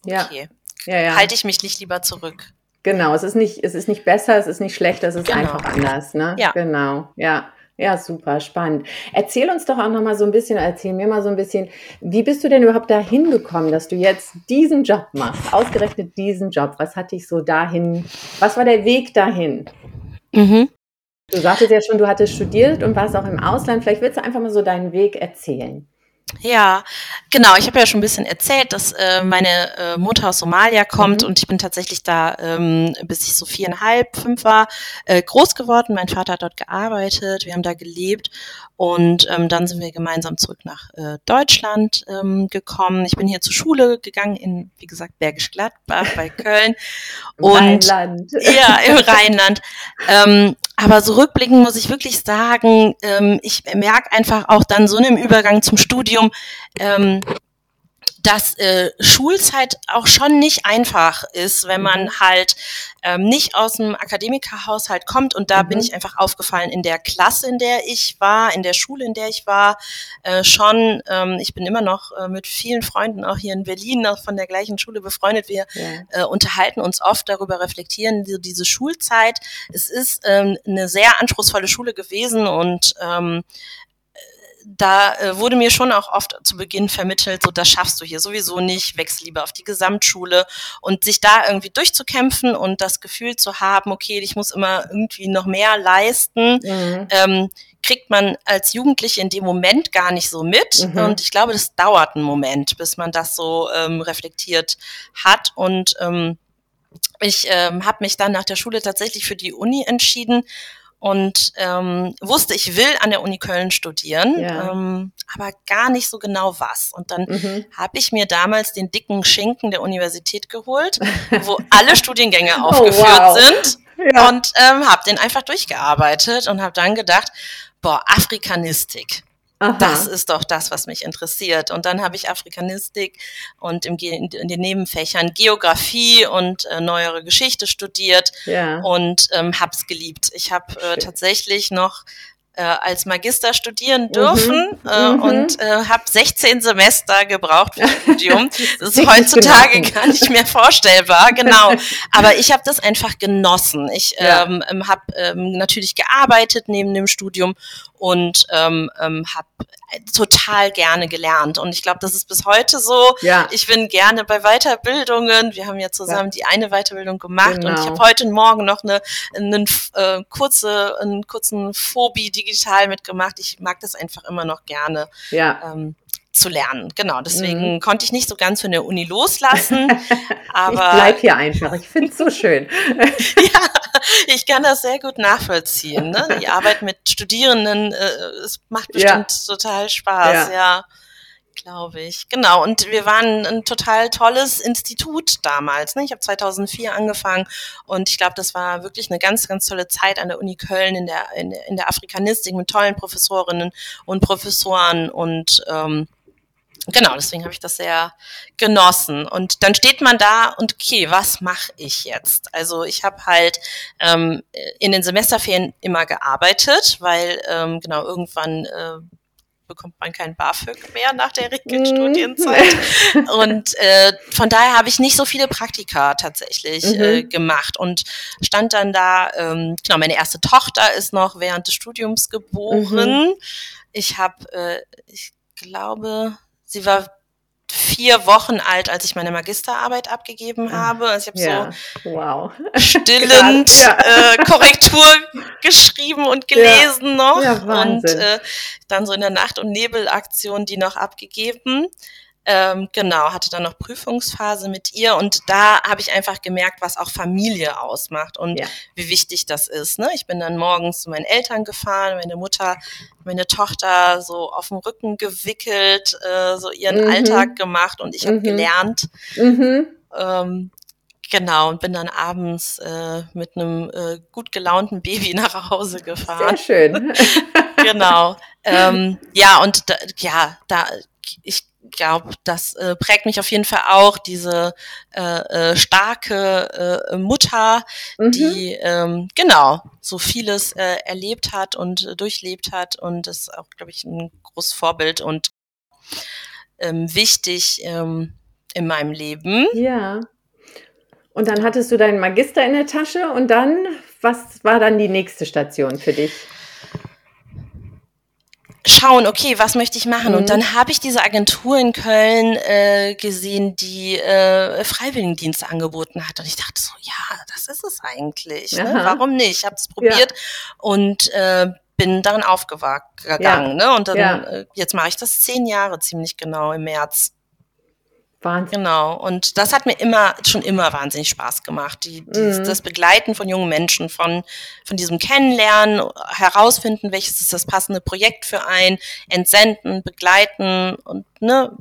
okay, ja. Ja, halte ich mich nicht lieber zurück. Genau, es ist nicht, es ist nicht besser, es ist nicht schlechter, es ist genau. einfach anders, ne? Ja. Genau, ja. Ja, super, spannend. Erzähl uns doch auch noch mal so ein bisschen, erzähl mir mal so ein bisschen, wie bist du denn überhaupt dahin gekommen, dass du jetzt diesen Job machst, ausgerechnet diesen Job? Was hat dich so dahin, was war der Weg dahin? Mhm. Du sagtest ja schon, du hattest studiert und warst auch im Ausland. Vielleicht willst du einfach mal so deinen Weg erzählen. Ja, genau. Ich habe ja schon ein bisschen erzählt, dass äh, meine äh, Mutter aus Somalia kommt mhm. und ich bin tatsächlich da, ähm, bis ich so viereinhalb, fünf war, äh, groß geworden. Mein Vater hat dort gearbeitet, wir haben da gelebt und ähm, dann sind wir gemeinsam zurück nach äh, Deutschland ähm, gekommen. Ich bin hier zur Schule gegangen in, wie gesagt, Bergisch Gladbach bei Köln. und, Rheinland. Ja, im Rheinland. Ähm, aber so rückblickend muss ich wirklich sagen, ähm, ich merke einfach auch dann so einem Übergang zum Studium, ähm, dass äh, Schulzeit auch schon nicht einfach ist, wenn man mhm. halt ähm, nicht aus dem Akademikerhaushalt kommt. Und da mhm. bin ich einfach aufgefallen in der Klasse, in der ich war, in der Schule, in der ich war, äh, schon. Ähm, ich bin immer noch äh, mit vielen Freunden auch hier in Berlin noch von der gleichen Schule befreundet. Wir ja. äh, unterhalten uns oft darüber, reflektieren so diese Schulzeit. Es ist ähm, eine sehr anspruchsvolle Schule gewesen und ähm, da äh, wurde mir schon auch oft zu Beginn vermittelt, so das schaffst du hier sowieso nicht, wechsel lieber auf die Gesamtschule und sich da irgendwie durchzukämpfen und das Gefühl zu haben, okay, ich muss immer irgendwie noch mehr leisten, mhm. ähm, kriegt man als Jugendliche in dem Moment gar nicht so mit. Mhm. Und ich glaube, das dauert einen Moment, bis man das so ähm, reflektiert hat. Und ähm, ich ähm, habe mich dann nach der Schule tatsächlich für die Uni entschieden und ähm, wusste, ich will an der Uni Köln studieren, ja. ähm, aber gar nicht so genau was. Und dann mhm. habe ich mir damals den dicken Schinken der Universität geholt, wo alle Studiengänge oh, aufgeführt oh, wow. sind ja. und ähm, habe den einfach durchgearbeitet und habe dann gedacht, boah, Afrikanistik. Aha. Das ist doch das, was mich interessiert. Und dann habe ich Afrikanistik und im, in den Nebenfächern Geografie und äh, neuere Geschichte studiert ja. und ähm, habe es geliebt. Ich habe äh, tatsächlich noch äh, als Magister studieren mhm. dürfen mhm. Äh, mhm. und äh, habe 16 Semester gebraucht für Studium. Das ist heutzutage gar nicht mehr vorstellbar, genau. Aber ich habe das einfach genossen. Ich ja. ähm, ähm habe ähm, natürlich gearbeitet neben dem Studium und ähm, ähm, habe total gerne gelernt. Und ich glaube, das ist bis heute so. Ja. Ich bin gerne bei Weiterbildungen. Wir haben ja zusammen ja. die eine Weiterbildung gemacht genau. und ich genau. habe heute Morgen noch eine, eine äh, kurze, einen kurzen Phobie digital mitgemacht. Ich mag das einfach immer noch gerne. Ja. Ähm, zu lernen. Genau, deswegen mhm. konnte ich nicht so ganz von der Uni loslassen. aber ich bleib hier einfach. Ich finde es so schön. ja, ich kann das sehr gut nachvollziehen. Ne? Die Arbeit mit Studierenden, äh, es macht bestimmt ja. total Spaß, ja. ja. glaube ich. Genau. Und wir waren ein total tolles Institut damals. Ne? Ich habe 2004 angefangen und ich glaube, das war wirklich eine ganz, ganz tolle Zeit an der Uni Köln in der, in, in der Afrikanistik mit tollen Professorinnen und Professoren und ähm, Genau, deswegen habe ich das sehr genossen. Und dann steht man da und okay, was mache ich jetzt? Also ich habe halt ähm, in den Semesterferien immer gearbeitet, weil ähm, genau irgendwann äh, bekommt man kein BAföG mehr nach der Studienzeit. Mhm. und äh, von daher habe ich nicht so viele Praktika tatsächlich mhm. äh, gemacht und stand dann da, ähm, genau, meine erste Tochter ist noch während des Studiums geboren. Mhm. Ich habe, äh, ich glaube, sie war vier Wochen alt, als ich meine Magisterarbeit abgegeben ah, habe. Also ich habe ja. so wow. stillend ja. äh, Korrektur geschrieben und gelesen ja. noch und äh, dann so in der Nacht- und Nebelaktion die noch abgegeben. Ähm, genau, hatte dann noch Prüfungsphase mit ihr und da habe ich einfach gemerkt, was auch Familie ausmacht und ja. wie wichtig das ist. Ne? Ich bin dann morgens zu meinen Eltern gefahren, meine Mutter, meine Tochter so auf dem Rücken gewickelt, äh, so ihren mhm. Alltag gemacht und ich habe mhm. gelernt. Mhm. Ähm, Genau, und bin dann abends äh, mit einem äh, gut gelaunten Baby nach Hause gefahren. Sehr schön. genau. Ähm, ja, und da, ja, da ich glaube, das äh, prägt mich auf jeden Fall auch, diese äh, äh, starke äh, Mutter, mhm. die ähm, genau so vieles äh, erlebt hat und äh, durchlebt hat und ist auch, glaube ich, ein großes Vorbild und ähm, wichtig ähm, in meinem Leben. Ja. Und dann hattest du deinen Magister in der Tasche und dann, was war dann die nächste Station für dich? Schauen, okay, was möchte ich machen? Mhm. Und dann habe ich diese Agentur in Köln äh, gesehen, die äh, Freiwilligendienste angeboten hat. Und ich dachte so, ja, das ist es eigentlich. Ne? Warum nicht? Ich habe es probiert ja. und äh, bin darin aufgegangen. Ja. Ne? Und dann, ja. äh, jetzt mache ich das zehn Jahre ziemlich genau im März. Wahnsinn. Genau. Und das hat mir immer, schon immer wahnsinnig Spaß gemacht. Die, die, mhm. Das Begleiten von jungen Menschen, von, von diesem Kennenlernen, herausfinden, welches ist das passende Projekt für ein, entsenden, begleiten und, ne,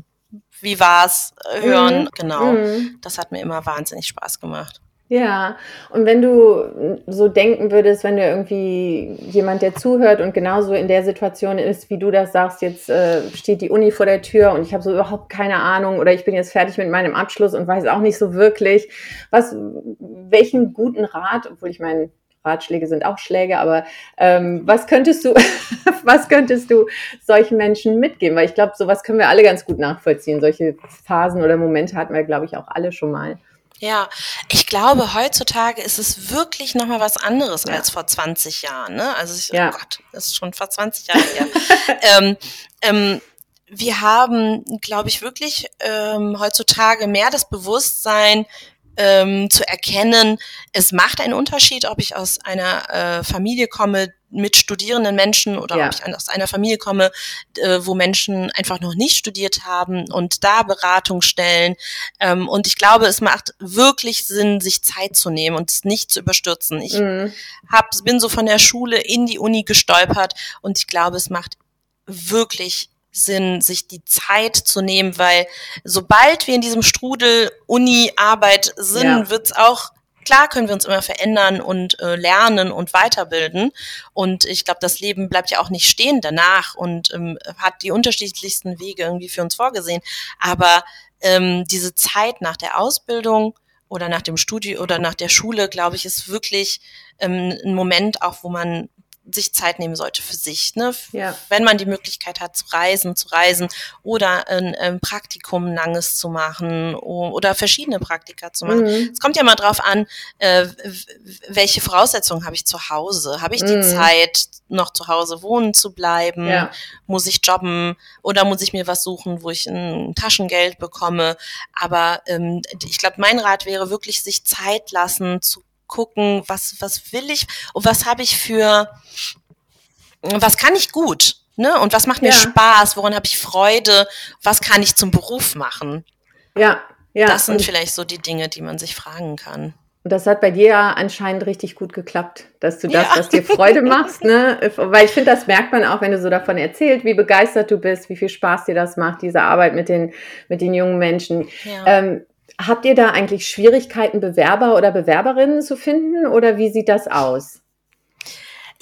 wie war's, hören, mhm. genau. Mhm. Das hat mir immer wahnsinnig Spaß gemacht. Ja, und wenn du so denken würdest, wenn du irgendwie jemand, der zuhört und genauso in der Situation ist, wie du das sagst, jetzt äh, steht die Uni vor der Tür und ich habe so überhaupt keine Ahnung oder ich bin jetzt fertig mit meinem Abschluss und weiß auch nicht so wirklich, was, welchen guten Rat, obwohl ich meine, Ratschläge sind auch Schläge, aber ähm, was könntest du, was könntest du solchen Menschen mitgeben? Weil ich glaube, sowas können wir alle ganz gut nachvollziehen. Solche Phasen oder Momente hatten wir, glaube ich, auch alle schon mal. Ja, ich glaube, heutzutage ist es wirklich nochmal was anderes ja. als vor 20 Jahren. Ne? Also, ich, oh ja. oh Gott, das ist schon vor 20 Jahren her. ähm, ähm, wir haben, glaube ich, wirklich ähm, heutzutage mehr das Bewusstsein, ähm, zu erkennen, es macht einen Unterschied, ob ich aus einer äh, Familie komme mit studierenden Menschen oder ja. ob ich aus einer Familie komme, äh, wo Menschen einfach noch nicht studiert haben und da Beratung stellen. Ähm, und ich glaube, es macht wirklich Sinn, sich Zeit zu nehmen und es nicht zu überstürzen. Ich mhm. hab, bin so von der Schule in die Uni gestolpert und ich glaube, es macht wirklich Sinn, sich die Zeit zu nehmen, weil sobald wir in diesem Strudel Uni-Arbeit sind, ja. wird's auch Klar können wir uns immer verändern und äh, lernen und weiterbilden. Und ich glaube, das Leben bleibt ja auch nicht stehen danach und ähm, hat die unterschiedlichsten Wege irgendwie für uns vorgesehen. Aber ähm, diese Zeit nach der Ausbildung oder nach dem Studium oder nach der Schule, glaube ich, ist wirklich ähm, ein Moment auch, wo man sich Zeit nehmen sollte für sich. Ne? Ja. Wenn man die Möglichkeit hat zu reisen, zu reisen oder ein, ein Praktikum langes zu machen oder verschiedene Praktika zu machen. Mhm. Es kommt ja mal drauf an, äh, welche Voraussetzungen habe ich zu Hause? Habe ich die mhm. Zeit, noch zu Hause wohnen zu bleiben? Ja. Muss ich jobben oder muss ich mir was suchen, wo ich ein Taschengeld bekomme? Aber ähm, ich glaube, mein Rat wäre wirklich, sich Zeit lassen zu gucken, was, was will ich und was habe ich für, was kann ich gut, ne? Und was macht mir ja. Spaß, woran habe ich Freude, was kann ich zum Beruf machen? Ja, ja. Das sind vielleicht so die Dinge, die man sich fragen kann. Und das hat bei dir ja anscheinend richtig gut geklappt, dass du das, ja. was dir Freude machst, ne? Weil ich finde, das merkt man auch, wenn du so davon erzählst, wie begeistert du bist, wie viel Spaß dir das macht, diese Arbeit mit den, mit den jungen Menschen. Ja. Ähm, habt ihr da eigentlich Schwierigkeiten, Bewerber oder Bewerberinnen zu finden oder wie sieht das aus?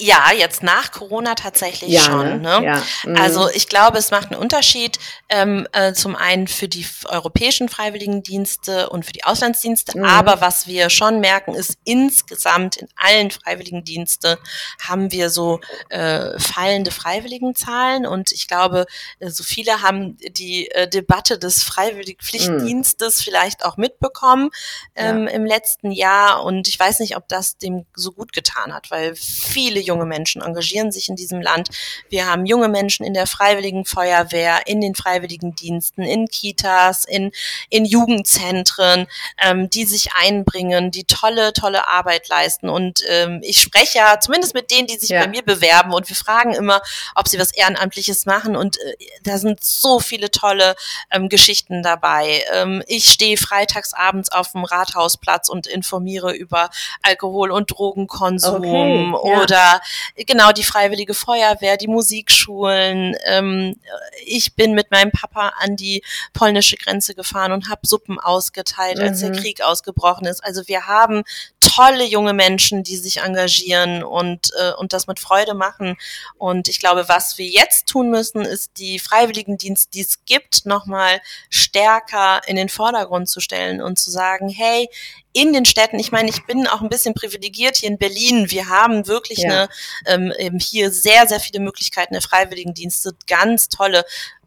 Ja, jetzt nach Corona tatsächlich ja, schon. Ne? ne? Ja. Mhm. Also ich glaube, es macht einen Unterschied ähm, äh, zum einen für die europäischen Freiwilligendienste und für die Auslandsdienste. Mhm. Aber was wir schon merken, ist insgesamt in allen Freiwilligendienste haben wir so äh, fallende Freiwilligenzahlen. Und ich glaube, äh, so viele haben die äh, Debatte des Freiwilligpflichtdienstes mhm. vielleicht auch mitbekommen ähm, ja. im letzten Jahr. Und ich weiß nicht, ob das dem so gut getan hat, weil viele junge Menschen engagieren sich in diesem Land. Wir haben junge Menschen in der Freiwilligen Feuerwehr, in den Freiwilligen Diensten, in Kitas, in, in Jugendzentren, ähm, die sich einbringen, die tolle, tolle Arbeit leisten. Und ähm, ich spreche ja zumindest mit denen, die sich ja. bei mir bewerben und wir fragen immer, ob sie was Ehrenamtliches machen. Und äh, da sind so viele tolle ähm, Geschichten dabei. Ähm, ich stehe freitags abends auf dem Rathausplatz und informiere über Alkohol- und Drogenkonsum okay, ja. oder genau die Freiwillige Feuerwehr, die Musikschulen. Ähm, ich bin mit meinem Papa an die polnische Grenze gefahren und habe Suppen ausgeteilt, mhm. als der mhm. Krieg ausgebrochen ist. Also wir haben tolle junge Menschen, die sich engagieren und, äh, und das mit Freude machen. Und ich glaube, was wir jetzt tun müssen, ist die Freiwilligendienst, die es gibt, nochmal stärker in den Vordergrund zu stellen und zu sagen, hey, in den Städten, ich meine, ich bin auch ein bisschen privilegiert hier in Berlin. Wir haben wirklich ja. eine, ähm, hier sehr, sehr viele Möglichkeiten der Freiwilligendienste, ganz tolle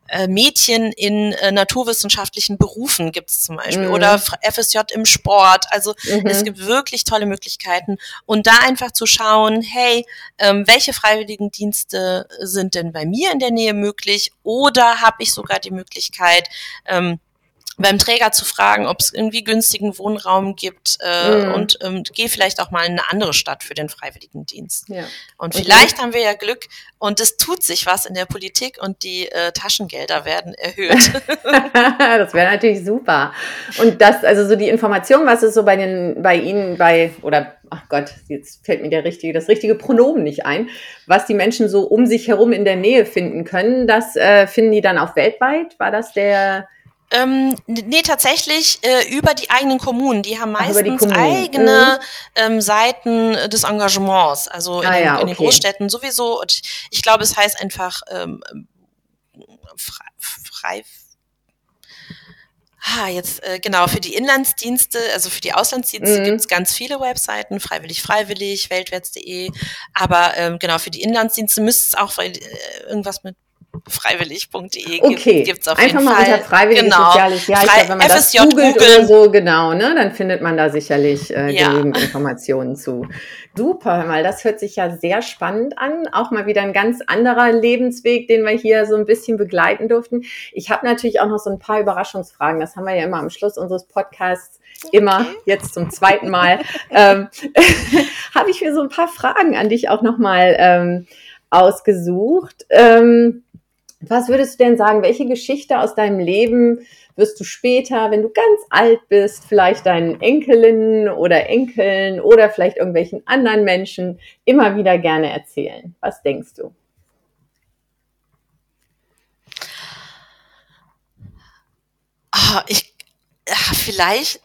äh, Mädchen in äh, naturwissenschaftlichen Berufen gibt es zum Beispiel mhm. oder FSJ im Sport. Also mhm. es gibt wirklich tolle Möglichkeiten und da einfach zu schauen, hey, ähm, welche Freiwilligendienste sind denn bei mir in der Nähe möglich oder habe ich sogar die Möglichkeit, ähm, beim Träger zu fragen, ob es irgendwie günstigen Wohnraum gibt äh, mhm. und ähm, geh vielleicht auch mal in eine andere Stadt für den Freiwilligendienst. Ja. Und, und vielleicht haben wir ja Glück und es tut sich was in der Politik und die äh, Taschengelder werden erhöht. das wäre natürlich super. Und das, also so die Information, was ist so bei den, bei Ihnen, bei, oder ach Gott, jetzt fällt mir der richtige, das richtige Pronomen nicht ein, was die Menschen so um sich herum in der Nähe finden können, das äh, finden die dann auch weltweit? War das der ähm, nee, tatsächlich äh, über die eigenen Kommunen. Die haben meistens die eigene mhm. ähm, Seiten des Engagements, also in, ah, ja, in den Großstädten sowieso. Und ich glaube, es heißt einfach ähm, frei, frei Ah, jetzt äh, genau, für die Inlandsdienste, also für die Auslandsdienste mhm. gibt es ganz viele Webseiten, freiwillig, freiwillig, weltwärts.de, aber ähm, genau, für die Inlandsdienste müsste es auch äh, irgendwas mit freiwillig.de okay. gibt es auf Einfach jeden Fall. Einfach mal unter freiwillig genau. soziales Jahr. Ich glaube, wenn man FSJ das googelt Google. oder so, genau, ne, dann findet man da sicherlich äh, ja. genügend Informationen zu. Super, mal, das hört sich ja sehr spannend an. Auch mal wieder ein ganz anderer Lebensweg, den wir hier so ein bisschen begleiten durften. Ich habe natürlich auch noch so ein paar Überraschungsfragen. Das haben wir ja immer am Schluss unseres Podcasts immer, okay. jetzt zum zweiten Mal, ähm, habe ich mir so ein paar Fragen an dich auch nochmal ähm, ausgesucht. Ähm, was würdest du denn sagen, welche Geschichte aus deinem Leben wirst du später, wenn du ganz alt bist, vielleicht deinen Enkelinnen oder Enkeln oder vielleicht irgendwelchen anderen Menschen immer wieder gerne erzählen? Was denkst du? Oh, ich, vielleicht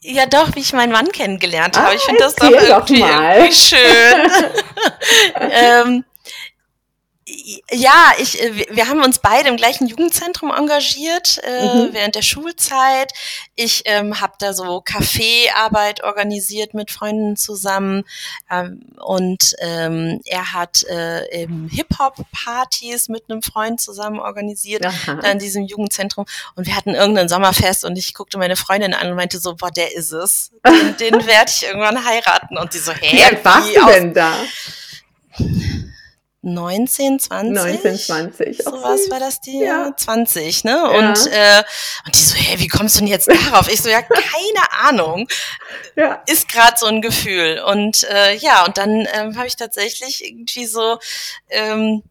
ja, doch, wie ich meinen Mann kennengelernt habe. Ah, ich finde das doch irgendwie, doch irgendwie schön. ähm, ja, ich, äh, wir haben uns beide im gleichen Jugendzentrum engagiert äh, mhm. während der Schulzeit. Ich ähm, habe da so Kaffeearbeit organisiert mit Freunden zusammen ähm, und ähm, er hat äh, Hip-Hop-Partys mit einem Freund zusammen organisiert, Aha. da in diesem Jugendzentrum. Und wir hatten irgendein Sommerfest und ich guckte meine Freundin an und meinte so, boah, der ist es. Den, den werde ich irgendwann heiraten. Und die so, hä, wie alt warst du denn da? 19, 20. 19, 20. So was war das die ja. 20, ne? Ja. Und, äh, und die so, hey, wie kommst du denn jetzt darauf? Ich so, ja, keine Ahnung. Ja. Ist gerade so ein Gefühl. Und äh, ja, und dann ähm, habe ich tatsächlich irgendwie so ähm,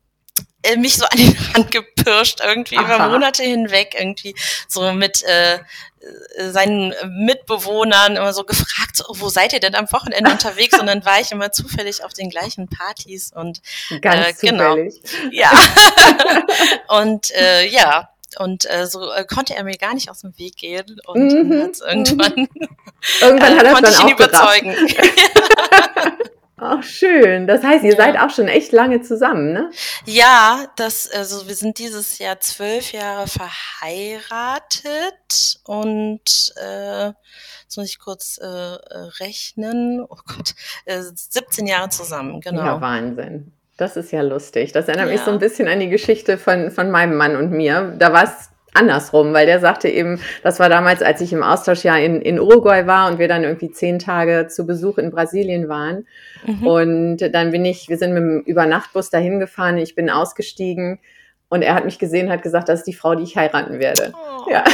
äh, mich so an die Hand gepirscht, irgendwie Aha. über Monate hinweg, irgendwie so mit äh, äh, seinen Mitbewohnern immer so gefragt, so, wo seid ihr denn am Wochenende unterwegs? Und dann war ich immer zufällig auf den gleichen Partys und Ganz äh, genau. Zufällig. Ja. und äh, ja, und äh, so äh, konnte er mir gar nicht aus dem Weg gehen und mhm. irgendwann, irgendwann hat äh, konnte ich ihn überzeugen. Ach, schön. Das heißt, ihr ja. seid auch schon echt lange zusammen, ne? Ja, das, also wir sind dieses Jahr zwölf Jahre verheiratet und äh, jetzt muss ich kurz äh, rechnen. Oh Gott, äh, 17 Jahre zusammen, genau. Ja, Wahnsinn. Das ist ja lustig. Das erinnert ja. mich so ein bisschen an die Geschichte von, von meinem Mann und mir. Da war es andersrum, weil der sagte eben, das war damals, als ich im Austauschjahr in, in Uruguay war und wir dann irgendwie zehn Tage zu Besuch in Brasilien waren. Mhm. Und dann bin ich, wir sind mit dem Übernachtbus dahin gefahren, ich bin ausgestiegen und er hat mich gesehen, hat gesagt, das ist die Frau, die ich heiraten werde. Oh. Ja,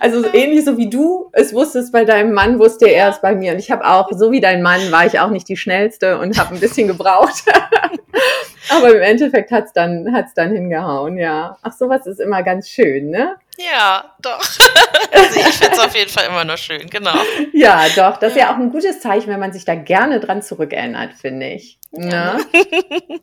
also ähnlich so wie du es wusstest bei deinem Mann, wusste er es bei mir. Und ich habe auch, so wie dein Mann, war ich auch nicht die schnellste und habe ein bisschen gebraucht. Aber im Endeffekt hat's dann, hat's dann hingehauen, ja. Ach, sowas ist immer ganz schön, ne? Ja, doch. also ich finde es auf jeden Fall immer noch schön, genau. Ja, doch. Das ist ja auch ein gutes Zeichen, wenn man sich da gerne dran zurückerinnert, finde ich. Ja. Ne?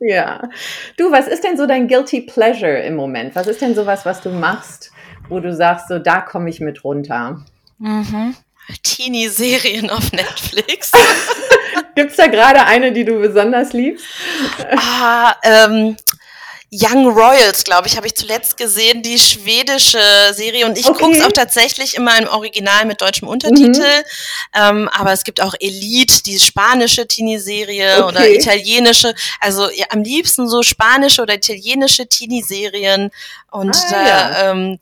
ja. Du, was ist denn so dein Guilty Pleasure im Moment? Was ist denn sowas, was du machst, wo du sagst, so da komme ich mit runter? Mhm. Teenie-Serien auf Netflix. Gibt es da gerade eine, die du besonders liebst? Ah, ähm, Young Royals, glaube ich, habe ich zuletzt gesehen, die schwedische Serie. Und ich okay. gucke es auch tatsächlich immer im Original mit deutschem Untertitel. Mhm. Ähm, aber es gibt auch Elite, die spanische Teenie-Serie okay. oder italienische. Also ja, am liebsten so spanische oder italienische Teenie-Serien. Und ah, da, ja. ähm,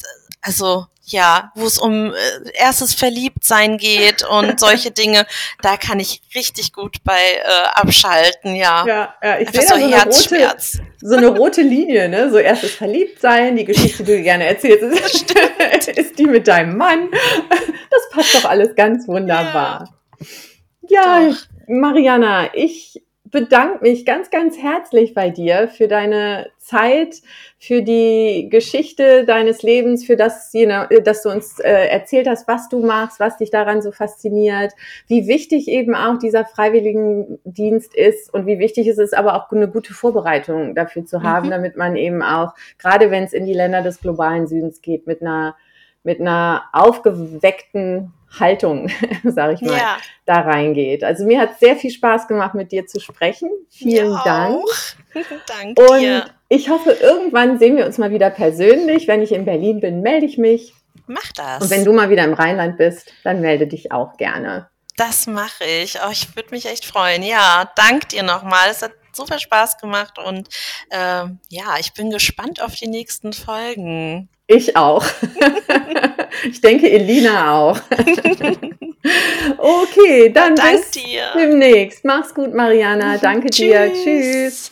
also ja, wo es um äh, erstes Verliebtsein geht und solche Dinge, da kann ich richtig gut bei äh, abschalten, ja. Ja, ja ich sehe so, so, eine rote, so eine rote Linie, ne? So erstes Verliebtsein, die Geschichte, die du gerne erzählst, ist, ist die mit deinem Mann. Das passt doch alles ganz wunderbar. Ja, ja Mariana, ich bedanke mich ganz, ganz herzlich bei dir für deine Zeit, für die Geschichte deines Lebens, für das, dass du uns äh, erzählt hast, was du machst, was dich daran so fasziniert, wie wichtig eben auch dieser Freiwilligendienst ist und wie wichtig es ist, aber auch eine gute Vorbereitung dafür zu haben, mhm. damit man eben auch, gerade wenn es in die Länder des globalen Südens geht, mit einer mit einer aufgeweckten Haltung, sage ich mal, ja. da reingeht. Also mir hat sehr viel Spaß gemacht, mit dir zu sprechen. Vielen mir Dank. Danke Und dir. Ich hoffe, irgendwann sehen wir uns mal wieder persönlich. Wenn ich in Berlin bin, melde ich mich. Mach das. Und wenn du mal wieder im Rheinland bist, dann melde dich auch gerne. Das mache ich. Oh, ich würde mich echt freuen. Ja, dank dir nochmal. Es hat super Spaß gemacht und äh, ja, ich bin gespannt auf die nächsten Folgen. Ich auch. ich denke, Elina auch. okay, dann Dank bis dir. demnächst. Mach's gut, Mariana. Danke Tschüss. dir. Tschüss.